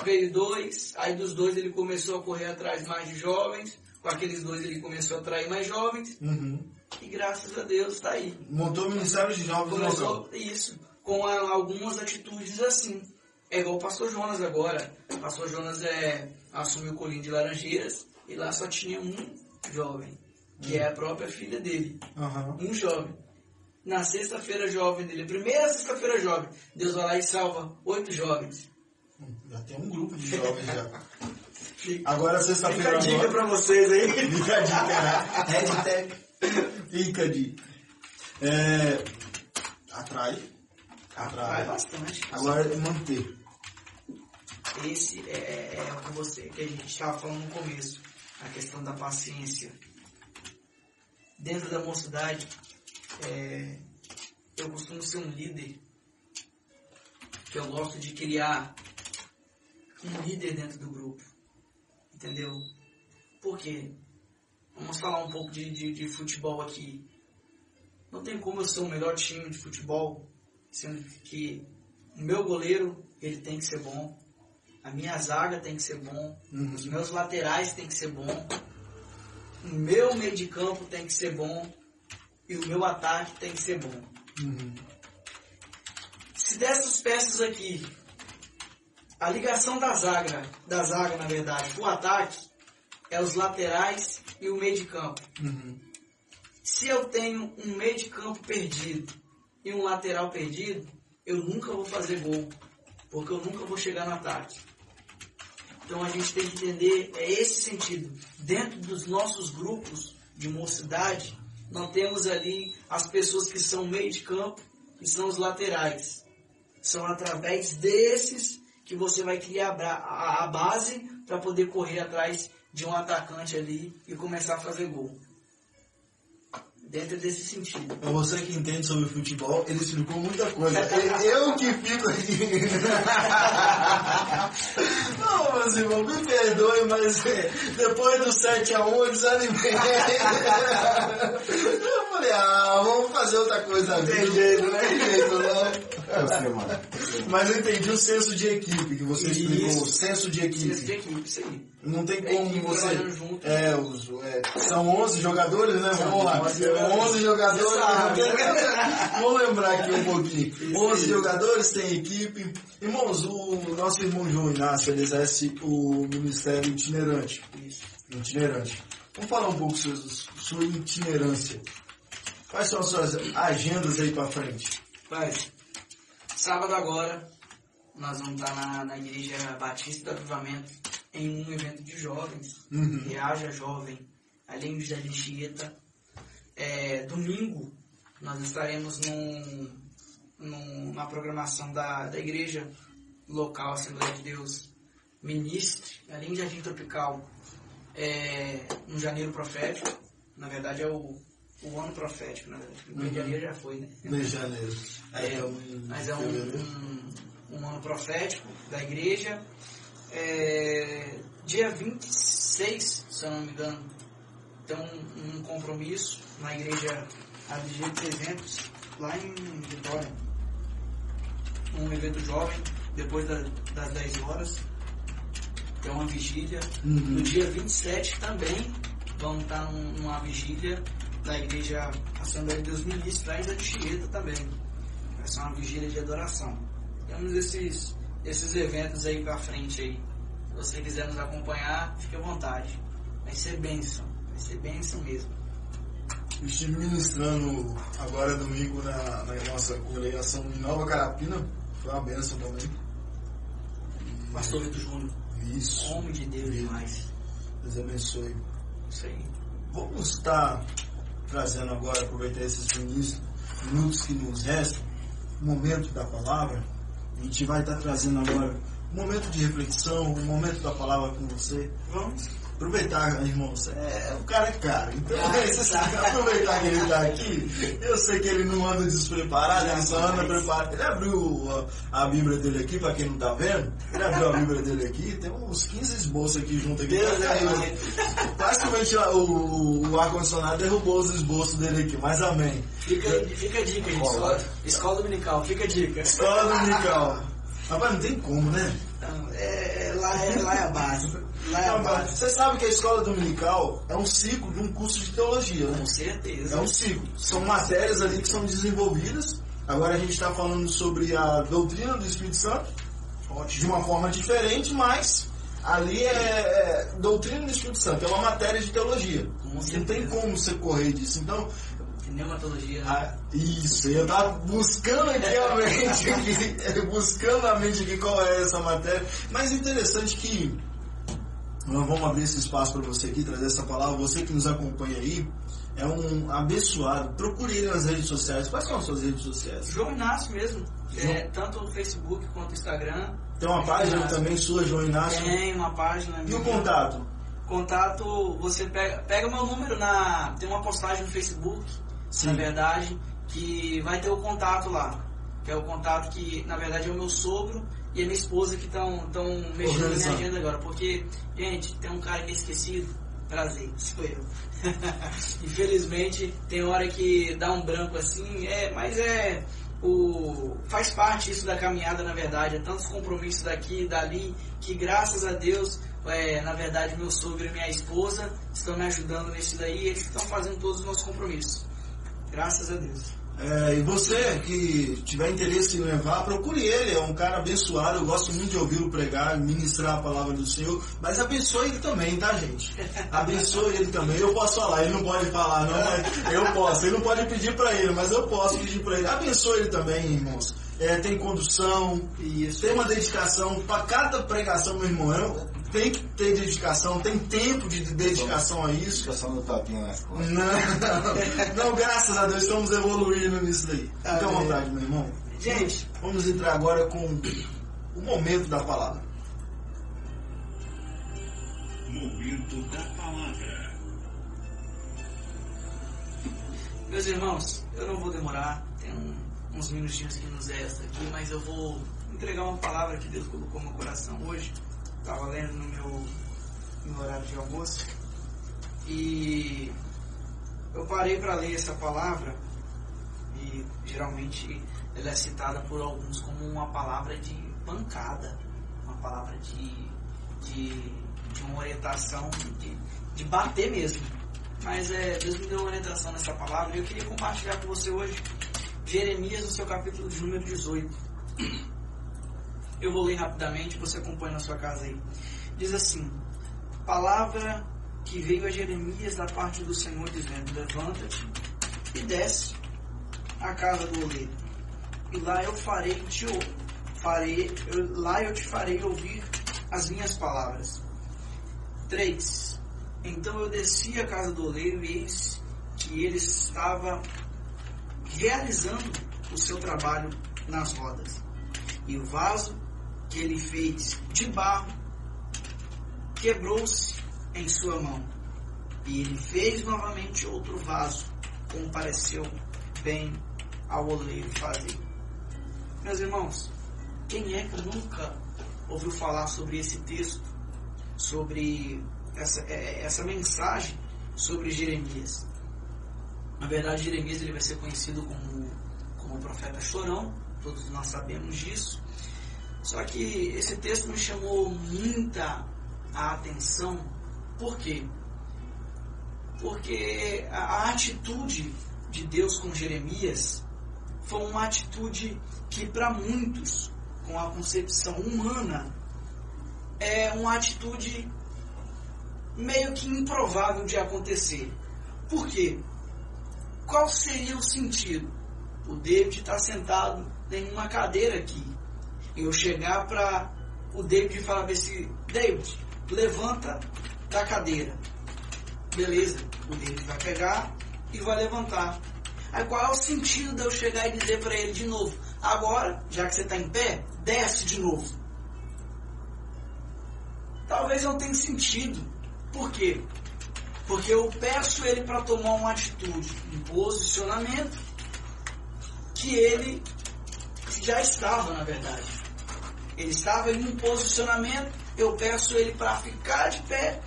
Veio dois, aí dos dois ele começou a correr atrás mais de jovens. Com aqueles dois ele começou a atrair mais jovens. Uhum. E graças a Deus está aí. Montou o Ministério de Jovens no local. Começou isso, com a- algumas atitudes assim. É igual o pastor Jonas agora. O pastor Jonas é, assumiu o colinho de Laranjeiras e lá só tinha um jovem, que é a própria filha dele. Aham. Um jovem. Na sexta-feira jovem dele, primeira sexta-feira jovem, Deus vai lá e salva oito jovens. Já tem um grupo de jovens já. Fica, Agora fica sexta-feira a dica agora. pra vocês aí. Fica a dica, né? Hashtag. Fica a dica. É, atrai. Vai Atrai. bastante. Agora é manter. Esse é, é, é o que você, que a gente estava falando no começo, a questão da paciência. Dentro da mocidade, é, eu costumo ser um líder, que eu gosto de criar um líder dentro do grupo. Entendeu? Por quê? Vamos falar um pouco de, de, de futebol aqui. Não tem como eu ser o melhor time de futebol, sendo que o meu goleiro ele tem que ser bom, a minha zaga tem que ser bom, Uhum. os meus laterais tem que ser bom, o meu meio de campo tem que ser bom e o meu ataque tem que ser bom. Uhum. Se dessas peças aqui, a ligação da zaga, da zaga na verdade, o ataque é os laterais e o meio de campo. Uhum. Se eu tenho um meio de campo perdido e um lateral perdido, eu nunca vou fazer gol, porque eu nunca vou chegar no ataque. Então a gente tem que entender é esse sentido. Dentro dos nossos grupos de mocidade, nós temos ali as pessoas que são meio de campo e são os laterais. São através desses que você vai criar a base para poder correr atrás de um atacante ali e começar a fazer gol. Dentro desse sentido. Pra você que entende sobre futebol, ele explicou muita coisa. E- Eu que fico aqui. Não, meus irmãos, me perdoe, mas é, depois do 7x1 eu desanimei. Eu falei, ah, vamos fazer outra coisa ali. Tem jeito, né? Tem jeito, não. É você, mano. Mas eu entendi o senso de equipe que você explicou, Isso. o senso de Ciência de equipe. equipe, isso aí. Não tem como equipe você. junto. É, os, é, são 11 jogadores, né? Vamos lá. 11 jogadores. 11 jogadores. Você sabe. Vamos lembrar aqui um pouquinho. Isso 11 aí. jogadores, tem equipe. Irmãos, o nosso irmão João Inácio, ele exerce o ministério itinerante. Isso. Itinerante. Vamos falar um pouco sobre sua itinerância. Quais são as suas agendas aí pra frente? Mas, sábado agora, nós vamos estar na, na Igreja Batista do Avivamento em um evento de jovens. Uhum. Reaja Jovem, ali no Jardim Chieta. É, domingo, nós estaremos num, num- na programação da, da igreja local Assembleia de Deus Ministre, ali em Jardim Tropical, é, no Janeiro Profético. Na verdade, é o, o ano profético, verdade. O primeiro dia já foi, né? De janeiro. Aí É, estamos em mas é um, um, um ano profético da igreja. É, dia 26, se eu não me engano, tem um, um compromisso na igreja ADG de Eventos, lá em Vitória. Um evento jovem, depois da- das 10 horas. Tem uma vigília. Uhum. No dia 27 também vamos estar num- numa vigília da igreja Assembleia de Deus Ministros, lá em Anchieta também. Vai ser uma vigília de adoração. Temos esses, esses eventos aí pra frente aí. Se você quiser nos acompanhar, fique à vontade. Vai ser bênção. Vai ser bênção mesmo. Eu Estive ministrando agora domingo na, na nossa congregação em Nova Carapina. Foi uma benção também. Pastor Vitor Júnior, Isso. homem de Deus demais. Deus abençoe. Isso aí. Vamos estar trazendo agora, aproveitar esses minutos, que nos restam, momento da palavra. A gente vai estar trazendo agora um momento de reflexão, um momento da palavra com você. Vamos. Aproveitar, irmãos, é, o cara é caro. Então, você sabe, aproveitar que ele está aqui, eu sei que ele não anda despreparado, ele só anda preparado. Ele abriu a, a Bíblia dele aqui, para quem não está vendo, ele abriu a Bíblia dele aqui, tem uns 15 esboços aqui junto aqui. Deus Tá é. Praticamente o, o, ar-condicionado derrubou os esboços dele aqui, mas amém. Fica, fica a dica, gente. Escola, escola dominical, fica a dica. Escola dominical. Rapaz, não tem como, né? É, é- lá, é, lá é a base. Lá é a base. Você sabe que a escola dominical é um ciclo de um curso de teologia, né? Com certeza. É um ciclo. São matérias ali que são desenvolvidas. Agora a gente está falando sobre a doutrina do Espírito Santo, de uma forma diferente, mas ali é, é doutrina do Espírito Santo, é uma matéria de teologia. Não tem como você correr disso. Então, Pneumatologia. né? ah, isso, eu tava buscando aqui a mente, aqui, buscando a mente aqui qual é essa matéria. Mas interessante que nós vamos abrir esse espaço para você aqui, trazer essa palavra. Você que nos acompanha aí, é um abençoado. Procure ele nas redes sociais. Quais são as suas redes sociais? João Inácio mesmo. É, tanto o Facebook quanto o Instagram. Tem uma página também sua, João Inácio. Tem uma página. E o contato? Contato, você pega, pega meu número na. Tem uma postagem no Facebook, Sim. na verdade, que vai ter o contato lá. Que é o contato que, na verdade, é o meu sogro e a minha esposa que estão mexendo na minha agenda agora. Porque, gente, tem um cara que é esquecido. Prazer, sou eu. Infelizmente, tem hora que dá um branco assim, é, mas é. O, faz parte isso da caminhada, na verdade. É tantos compromissos daqui e dali que, graças a Deus, é, na verdade, meu sogro e minha esposa estão me ajudando nisso daí. Eles estão fazendo todos os nossos compromissos. Graças a Deus. É, e você que tiver interesse em levar, procure ele. É um cara abençoado. Eu gosto muito de ouvi-lo pregar, ministrar a palavra do Senhor. Mas abençoe ele também, tá, gente? Abençoe ele também. Eu posso falar, ele não pode falar, não, mas eu posso. Ele não pode pedir para ele, mas eu posso pedir para ele. Abençoe ele também, irmãos. É, tem condução, Isso. tem uma dedicação. Para cada pregação, meu irmão, eu- tem que ter dedicação, tem tempo de dedicação a isso. Educação do tapinha nas costas. Não, não, graças a Deus estamos evoluindo nisso daí. Fica à vontade, meu irmão. Gente, Vamos entrar agora com o momento da palavra. Momento da palavra. meus irmãos, eu não vou demorar. Tem uns minutinhos que nos resta aqui, mas eu vou entregar uma palavra que Deus colocou no meu coração hoje. Estava lendo no meu, no horário de almoço. E eu parei para ler essa palavra e geralmente ela é citada por alguns como uma palavra de pancada, uma palavra de, de, de uma orientação de, de bater mesmo. Mas é, Deus me deu uma orientação nessa palavra e eu queria compartilhar com você hoje Jeremias no seu capítulo de número 18. Eu vou ler rapidamente, você acompanha na sua casa aí. Diz assim: Palavra que veio a Jeremias da parte do Senhor, dizendo: Levanta-te e desce à casa do oleiro, e lá eu farei te farei, eu- lá eu te farei ouvir as minhas palavras. 3. Então eu desci à casa do oleiro e eis que ele estava realizando o seu trabalho nas rodas. E o vaso que ele fez de barro quebrou-se em sua mão. E ele fez novamente outro vaso, como pareceu bem ao oleiro fazer. Meus irmãos, quem é que nunca ouviu falar sobre esse texto, sobre essa, é, essa mensagem sobre Jeremias? Na verdade, Jeremias ele vai ser conhecido como, como o profeta chorão, todos nós sabemos disso. Só que esse texto me chamou muita atenção, por quê? Porque a, a atitude de Deus com Jeremias foi uma atitude que para muitos, com a concepção humana, é uma atitude meio que improvável de acontecer. Por quê? Qual seria o sentido? O David está sentado em uma cadeira aqui. Eu chegar para o David e falar esse David, levanta da cadeira. Beleza, o David vai pegar e vai levantar. Aí qual é o sentido de eu chegar e dizer para ele de novo, Agora, já que você está em pé, desce de novo. Talvez não tenha sentido. Por quê? Porque eu peço ele para tomar uma atitude, um posicionamento que ele já estava, na verdade. Ele estava em um posicionamento, eu peço ele para ficar de pé,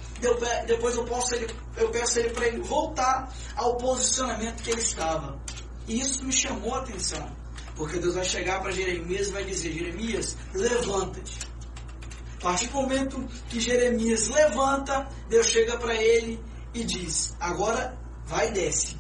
depois eu, posso ele, eu peço ele para ele voltar ao posicionamento que ele estava. E isso me chamou a atenção, porque Deus vai chegar para Jeremias e vai dizer: Jeremias, levanta-te. A partir do momento que Jeremias levanta, Deus chega para ele e diz: Agora vai e desce.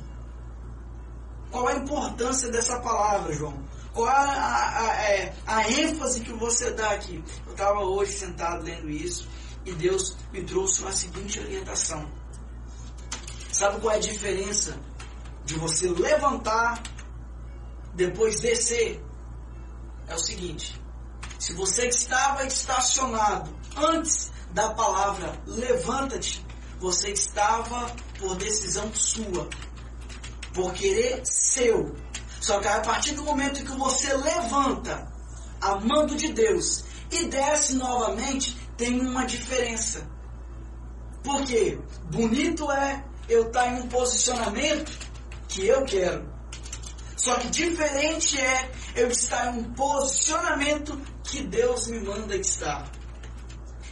Qual a importância dessa palavra, João? Qual a, a, a, é, a ênfase que você dá aqui? Eu estava hoje sentado lendo isso e Deus me trouxe uma seguinte orientação. Sabe qual é a diferença de você levantar, depois descer? É o seguinte: se você estava estacionado antes da palavra levanta-te, você estava por decisão sua, por querer seu. Só que a partir do momento que você levanta, amando de Deus, e desce novamente, tem uma diferença. Porque bonito é eu estar em um posicionamento que eu quero. Só que diferente é eu estar em um posicionamento que Deus me manda estar.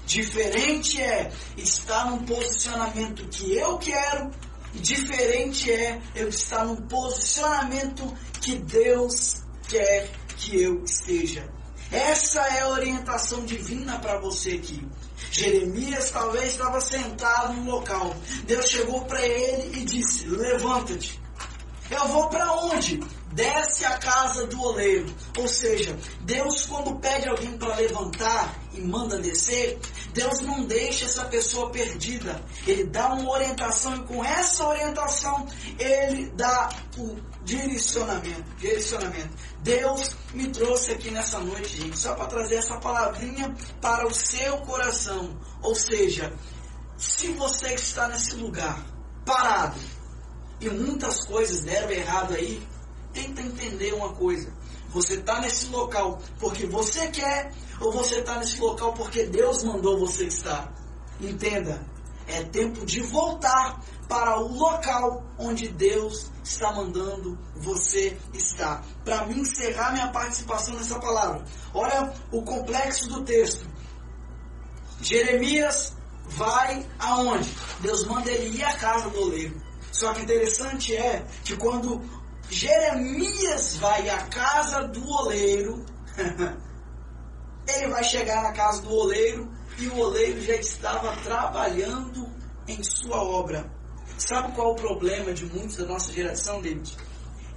Diferente é estar num posicionamento que eu quero, diferente é eu estar num posicionamento que Deus quer que eu esteja. Essa é a orientação divina para você aqui. Jeremias talvez estava sentado no local. Deus chegou para ele e disse: Levanta-te. Eu vou para onde? Desce a casa do oleiro. Ou seja, Deus, quando pede alguém para levantar e manda descer, Deus não deixa essa pessoa perdida. Ele dá uma orientação e com essa orientação ele dá o direcionamento. direcionamento. Deus me trouxe aqui nessa noite, gente, só para trazer essa palavrinha para o seu coração. Ou seja, se você está nesse lugar parado e muitas coisas deram errado aí, tenta entender uma coisa. Você está nesse local porque você quer ou você está nesse local porque Deus mandou você estar? Entenda, é tempo de voltar para o local onde Deus está mandando você estar. Para mim encerrar minha participação nessa palavra, olha o complexo do texto. Jeremias vai aonde? Deus manda ele ir à casa do oleiro. Só que interessante é que quando Jeremias vai à casa do oleiro, ele vai chegar na casa do oleiro e o oleiro já estava trabalhando em sua obra. Sabe qual é o problema de muitos da nossa geração, David?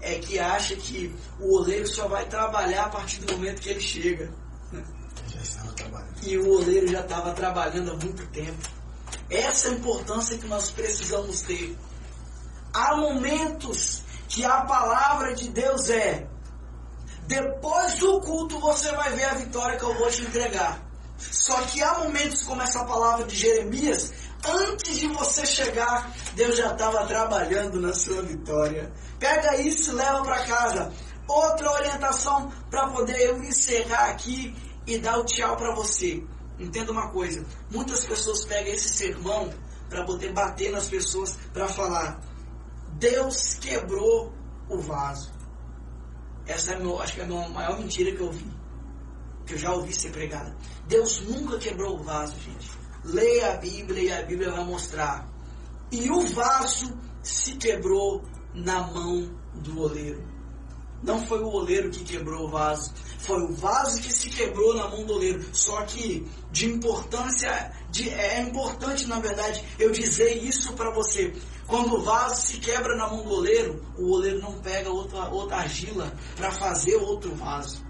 É que acha que o oleiro só vai trabalhar a partir do momento que ele chega. Já estava trabalhando. E o oleiro já estava trabalhando há muito tempo. Essa é a importância que nós precisamos ter. Há momentos que a palavra de Deus é: depois do culto você vai ver a vitória que eu vou te entregar. Só que há momentos como essa palavra de Jeremias, antes de você chegar, Deus já estava trabalhando na sua vitória. Pega isso e leva para casa. Outra orientação para poder eu encerrar aqui e dar o tchau para você. Entenda uma coisa: muitas pessoas pegam esse sermão para poder bater nas pessoas, para falar: Deus quebrou o vaso. Essa é meu, acho que é a maior mentira que eu ouvi. Que eu já ouvi ser pregada. Deus nunca quebrou o vaso, gente. Leia a Bíblia e a Bíblia vai mostrar. E o vaso se quebrou na mão do oleiro. Não foi o oleiro que quebrou o vaso, foi o vaso que se quebrou na mão do oleiro. Só que de importância, de, é importante na verdade eu dizer isso para você. Quando o vaso se quebra na mão do oleiro, o oleiro não pega outra, outra argila para fazer outro vaso.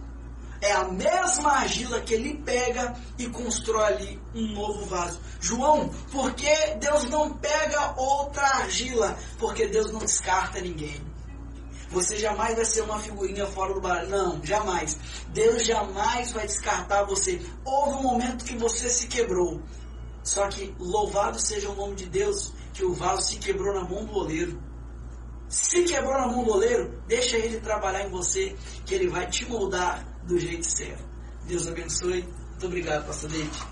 É a mesma argila que ele pega e constrói ali um novo vaso. João, por que Deus não pega outra argila? Porque Deus não descarta ninguém. Você jamais vai ser uma figurinha fora do baralho. Não, jamais. Deus jamais vai descartar você. Houve um momento que você se quebrou. Só que louvado seja o nome de Deus, que o vaso se quebrou na mão do oleiro. Se quebrou na mão do oleiro, deixa ele trabalhar em você, que ele vai te moldar do jeito certo. Deus abençoe. Muito obrigado, pastor David.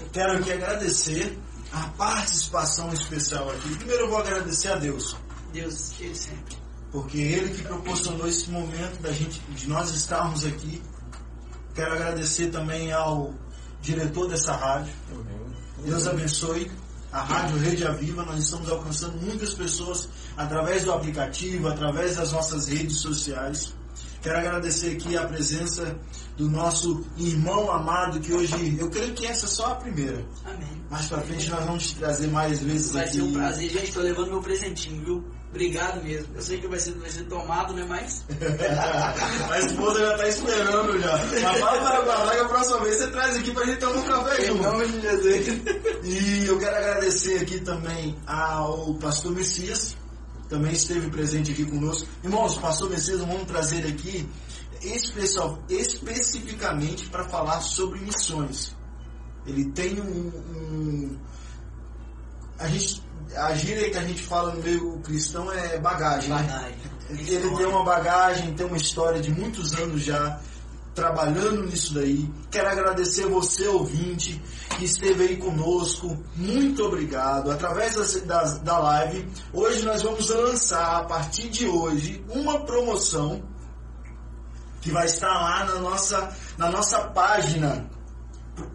Eu quero aqui agradecer a participação especial aqui. Primeiro eu vou agradecer a Deus, Deus, ele sempre. Porque Ele que proporcionou esse momento da gente, de nós estarmos aqui. Quero agradecer também ao diretor dessa rádio. Deus abençoe a Rádio Rede Aviva. Nós estamos alcançando muitas pessoas através do aplicativo, através das nossas redes sociais. Quero agradecer aqui a presença do nosso irmão amado, que hoje, eu creio que essa é só a primeira. Amém. Mais pra frente nós vamos te trazer mais vezes Vai aqui. ser um prazer, gente. Estou levando meu presentinho, viu? Obrigado mesmo. Eu sei que vai ser, vai ser tomado, né? Mas a esposa já tá esperando já. Mas para guardar que a próxima vez você traz aqui pra gente tomar um café em junto. nome de Jesus. E eu quero agradecer aqui também ao pastor Messias, também esteve presente aqui conosco. Irmãos, o pastor Messias vamos trazer aqui especial, especificamente para falar sobre missões. Ele tem um, um- a gente a gíria que a gente fala no meio cristão é bagagem. né? Bagagem. Ele tem uma bagagem, tem uma história de muitos anos já trabalhando nisso daí. Quero agradecer você, ouvinte, que esteve aí conosco. Muito obrigado. Através das- das- da live, hoje nós vamos lançar, a partir de hoje, uma promoção que vai estar lá na nossa, na nossa página,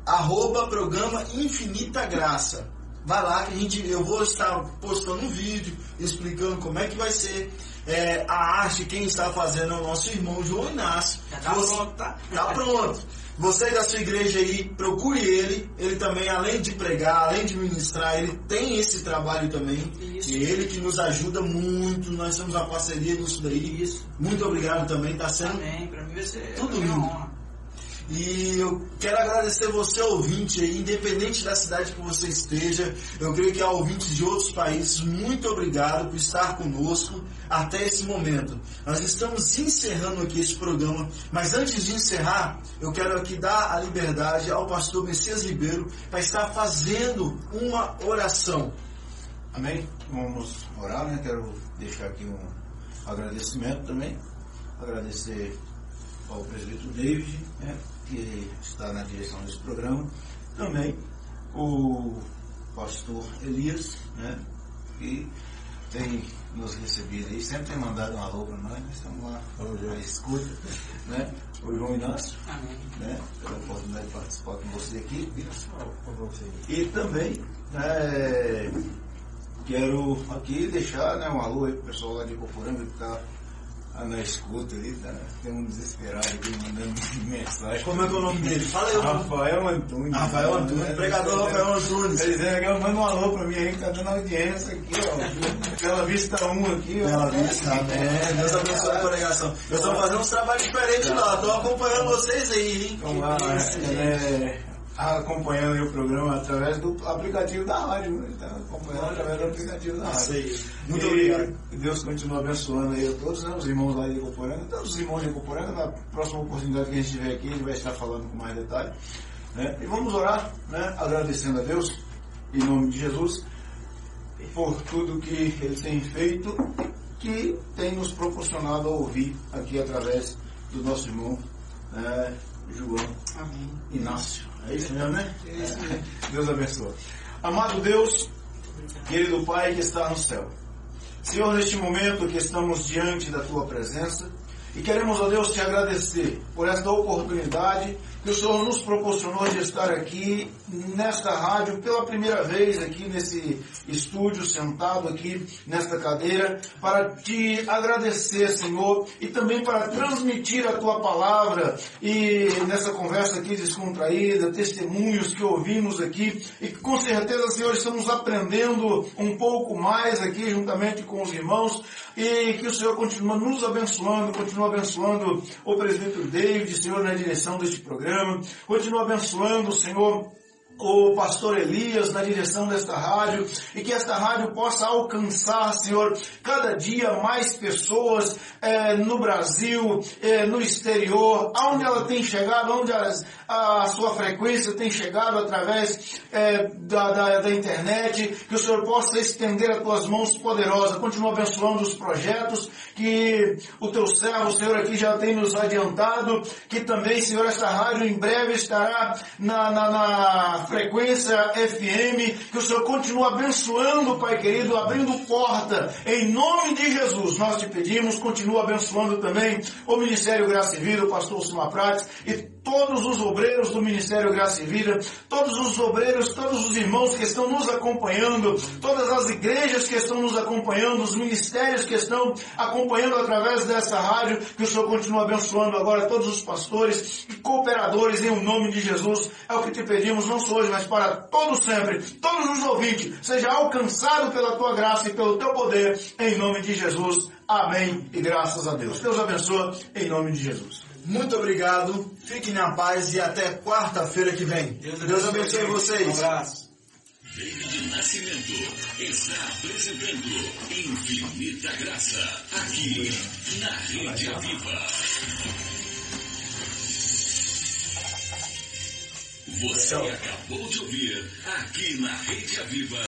arroba programa Infinita Graça. Vai lá que a gente, eu vou estar postando um vídeo explicando como é que vai ser é, a arte, quem está fazendo é o nosso irmão João Inácio. Tá Você- pronto, tá? Tá pronto. Você da sua igreja aí, procure ele. Ele também, além de pregar, além de ministrar, ele tem esse trabalho também. Isso. E ele que nos ajuda muito. Nós temos uma parceria nisso daí. Isso. Muito obrigado também, tá sendo Amém. Pra mim vai ser Tudo lindo. E eu quero agradecer você, ouvinte aí, independente da cidade que você esteja. Eu creio que há ouvintes de outros países. Muito obrigado por estar conosco até esse momento. Nós estamos encerrando aqui esse programa, mas antes de encerrar, eu quero aqui dar a liberdade ao pastor Messias Ribeiro para estar fazendo uma oração. Amém? Vamos orar, né? Quero deixar aqui um agradecimento também. Agradecer ao presbítero David, né? Que está na direção desse programa. Também o pastor Elias, né? que tem nos recebido aí, sempre tem mandado um alô para nós, nós estamos lá na escuta, né? O João Inácio, né? Pela oportunidade de participar com você aqui. E também é, quero aqui deixar né, um alô aí pro pessoal lá de Coporanga que está na escuta ali, tá? tem um desesperado aqui mandando mensagem. Como é que é o nome dele? Fala aí. Rafael Antunes. Rafael Antunes, pregador Rafael Antunes. Tá dizendo manda um alô pra mim aí que tá dando audiência aqui, ó. Pela vista um aqui, ó. Bela Vista, amém. Deus abençoe a pregação. Eu estou fazendo uns trabalhos diferentes lá, estou acompanhando vocês aí, hein? Então lá, é, acompanhando aí o programa através do aplicativo da rádio, né? Tá acompanhando através do aplicativo da rádio. Muito E obrigado. Deus continua abençoando aí a todos, né? Os irmãos lá de Coporanga, todos os irmãos de Coporanga, na próxima oportunidade que a gente tiver aqui, a gente vai estar falando com mais detalhe. Né? E vamos orar, né? Agradecendo a Deus, em nome de Jesus, por tudo que Ele tem feito, que tem nos proporcionado a ouvir aqui através do nosso irmão né? João Amém. Inácio. É isso mesmo, né? É isso mesmo. Deus abençoe. Amado Deus, querido Pai que está no céu. Senhor, neste momento que estamos diante da Tua presença e queremos, ó Deus, te agradecer por esta oportunidade que o Senhor nos proporcionou de estar aqui nesta rádio pela primeira vez aqui nesse estúdio, sentado aqui nesta cadeira, para te agradecer, Senhor, e também para transmitir a tua palavra e nessa conversa aqui descontraída, testemunhos que ouvimos aqui. E que com certeza, Senhor, estamos aprendendo um pouco mais aqui juntamente com os irmãos. E que o Senhor continua nos abençoando, continua abençoando o presbítero David, Senhor, na direção deste programa, continua abençoando, Senhor, o pastor Elias na direção desta rádio e que esta rádio possa alcançar, Senhor, cada dia mais pessoas eh, no Brasil, eh, no exterior, aonde ela tem chegado, onde as- a, sua frequência tem chegado através eh, da, da, da internet, que o Senhor possa estender as tuas mãos poderosas, continua abençoando os projetos que o teu servo, Senhor, aqui já tem nos adiantado, que também, Senhor, esta rádio em breve estará na, na, na frequência FM, que o Senhor continue abençoando, Pai querido, abrindo porta, em nome de Jesus, nós te pedimos, continua abençoando também o Ministério Graça e Vida, o pastor Silma Prates e todos os obreiros do Ministério Graça e Vida, todos os obreiros, todos os irmãos que estão nos acompanhando, todas as igrejas que estão nos acompanhando, os ministérios que estão acompanhando através dessa rádio, que o Senhor continue abençoando agora todos os pastores e cooperadores em o nome de Jesus. É o que te pedimos, não só hoje, mas para todos sempre, todos os ouvintes, seja alcançado pela tua graça e pelo teu poder, em nome de Jesus. Amém e graças a Deus. Deus abençoe em nome de Jesus. Muito obrigado, fiquem na paz e até quarta-feira que vem. Deus abençoe Um vocês. abraço. David Nascimento está apresentando Infinita Graça, aqui na Rede Aviva. Você acabou de ouvir, aqui na Rede Aviva.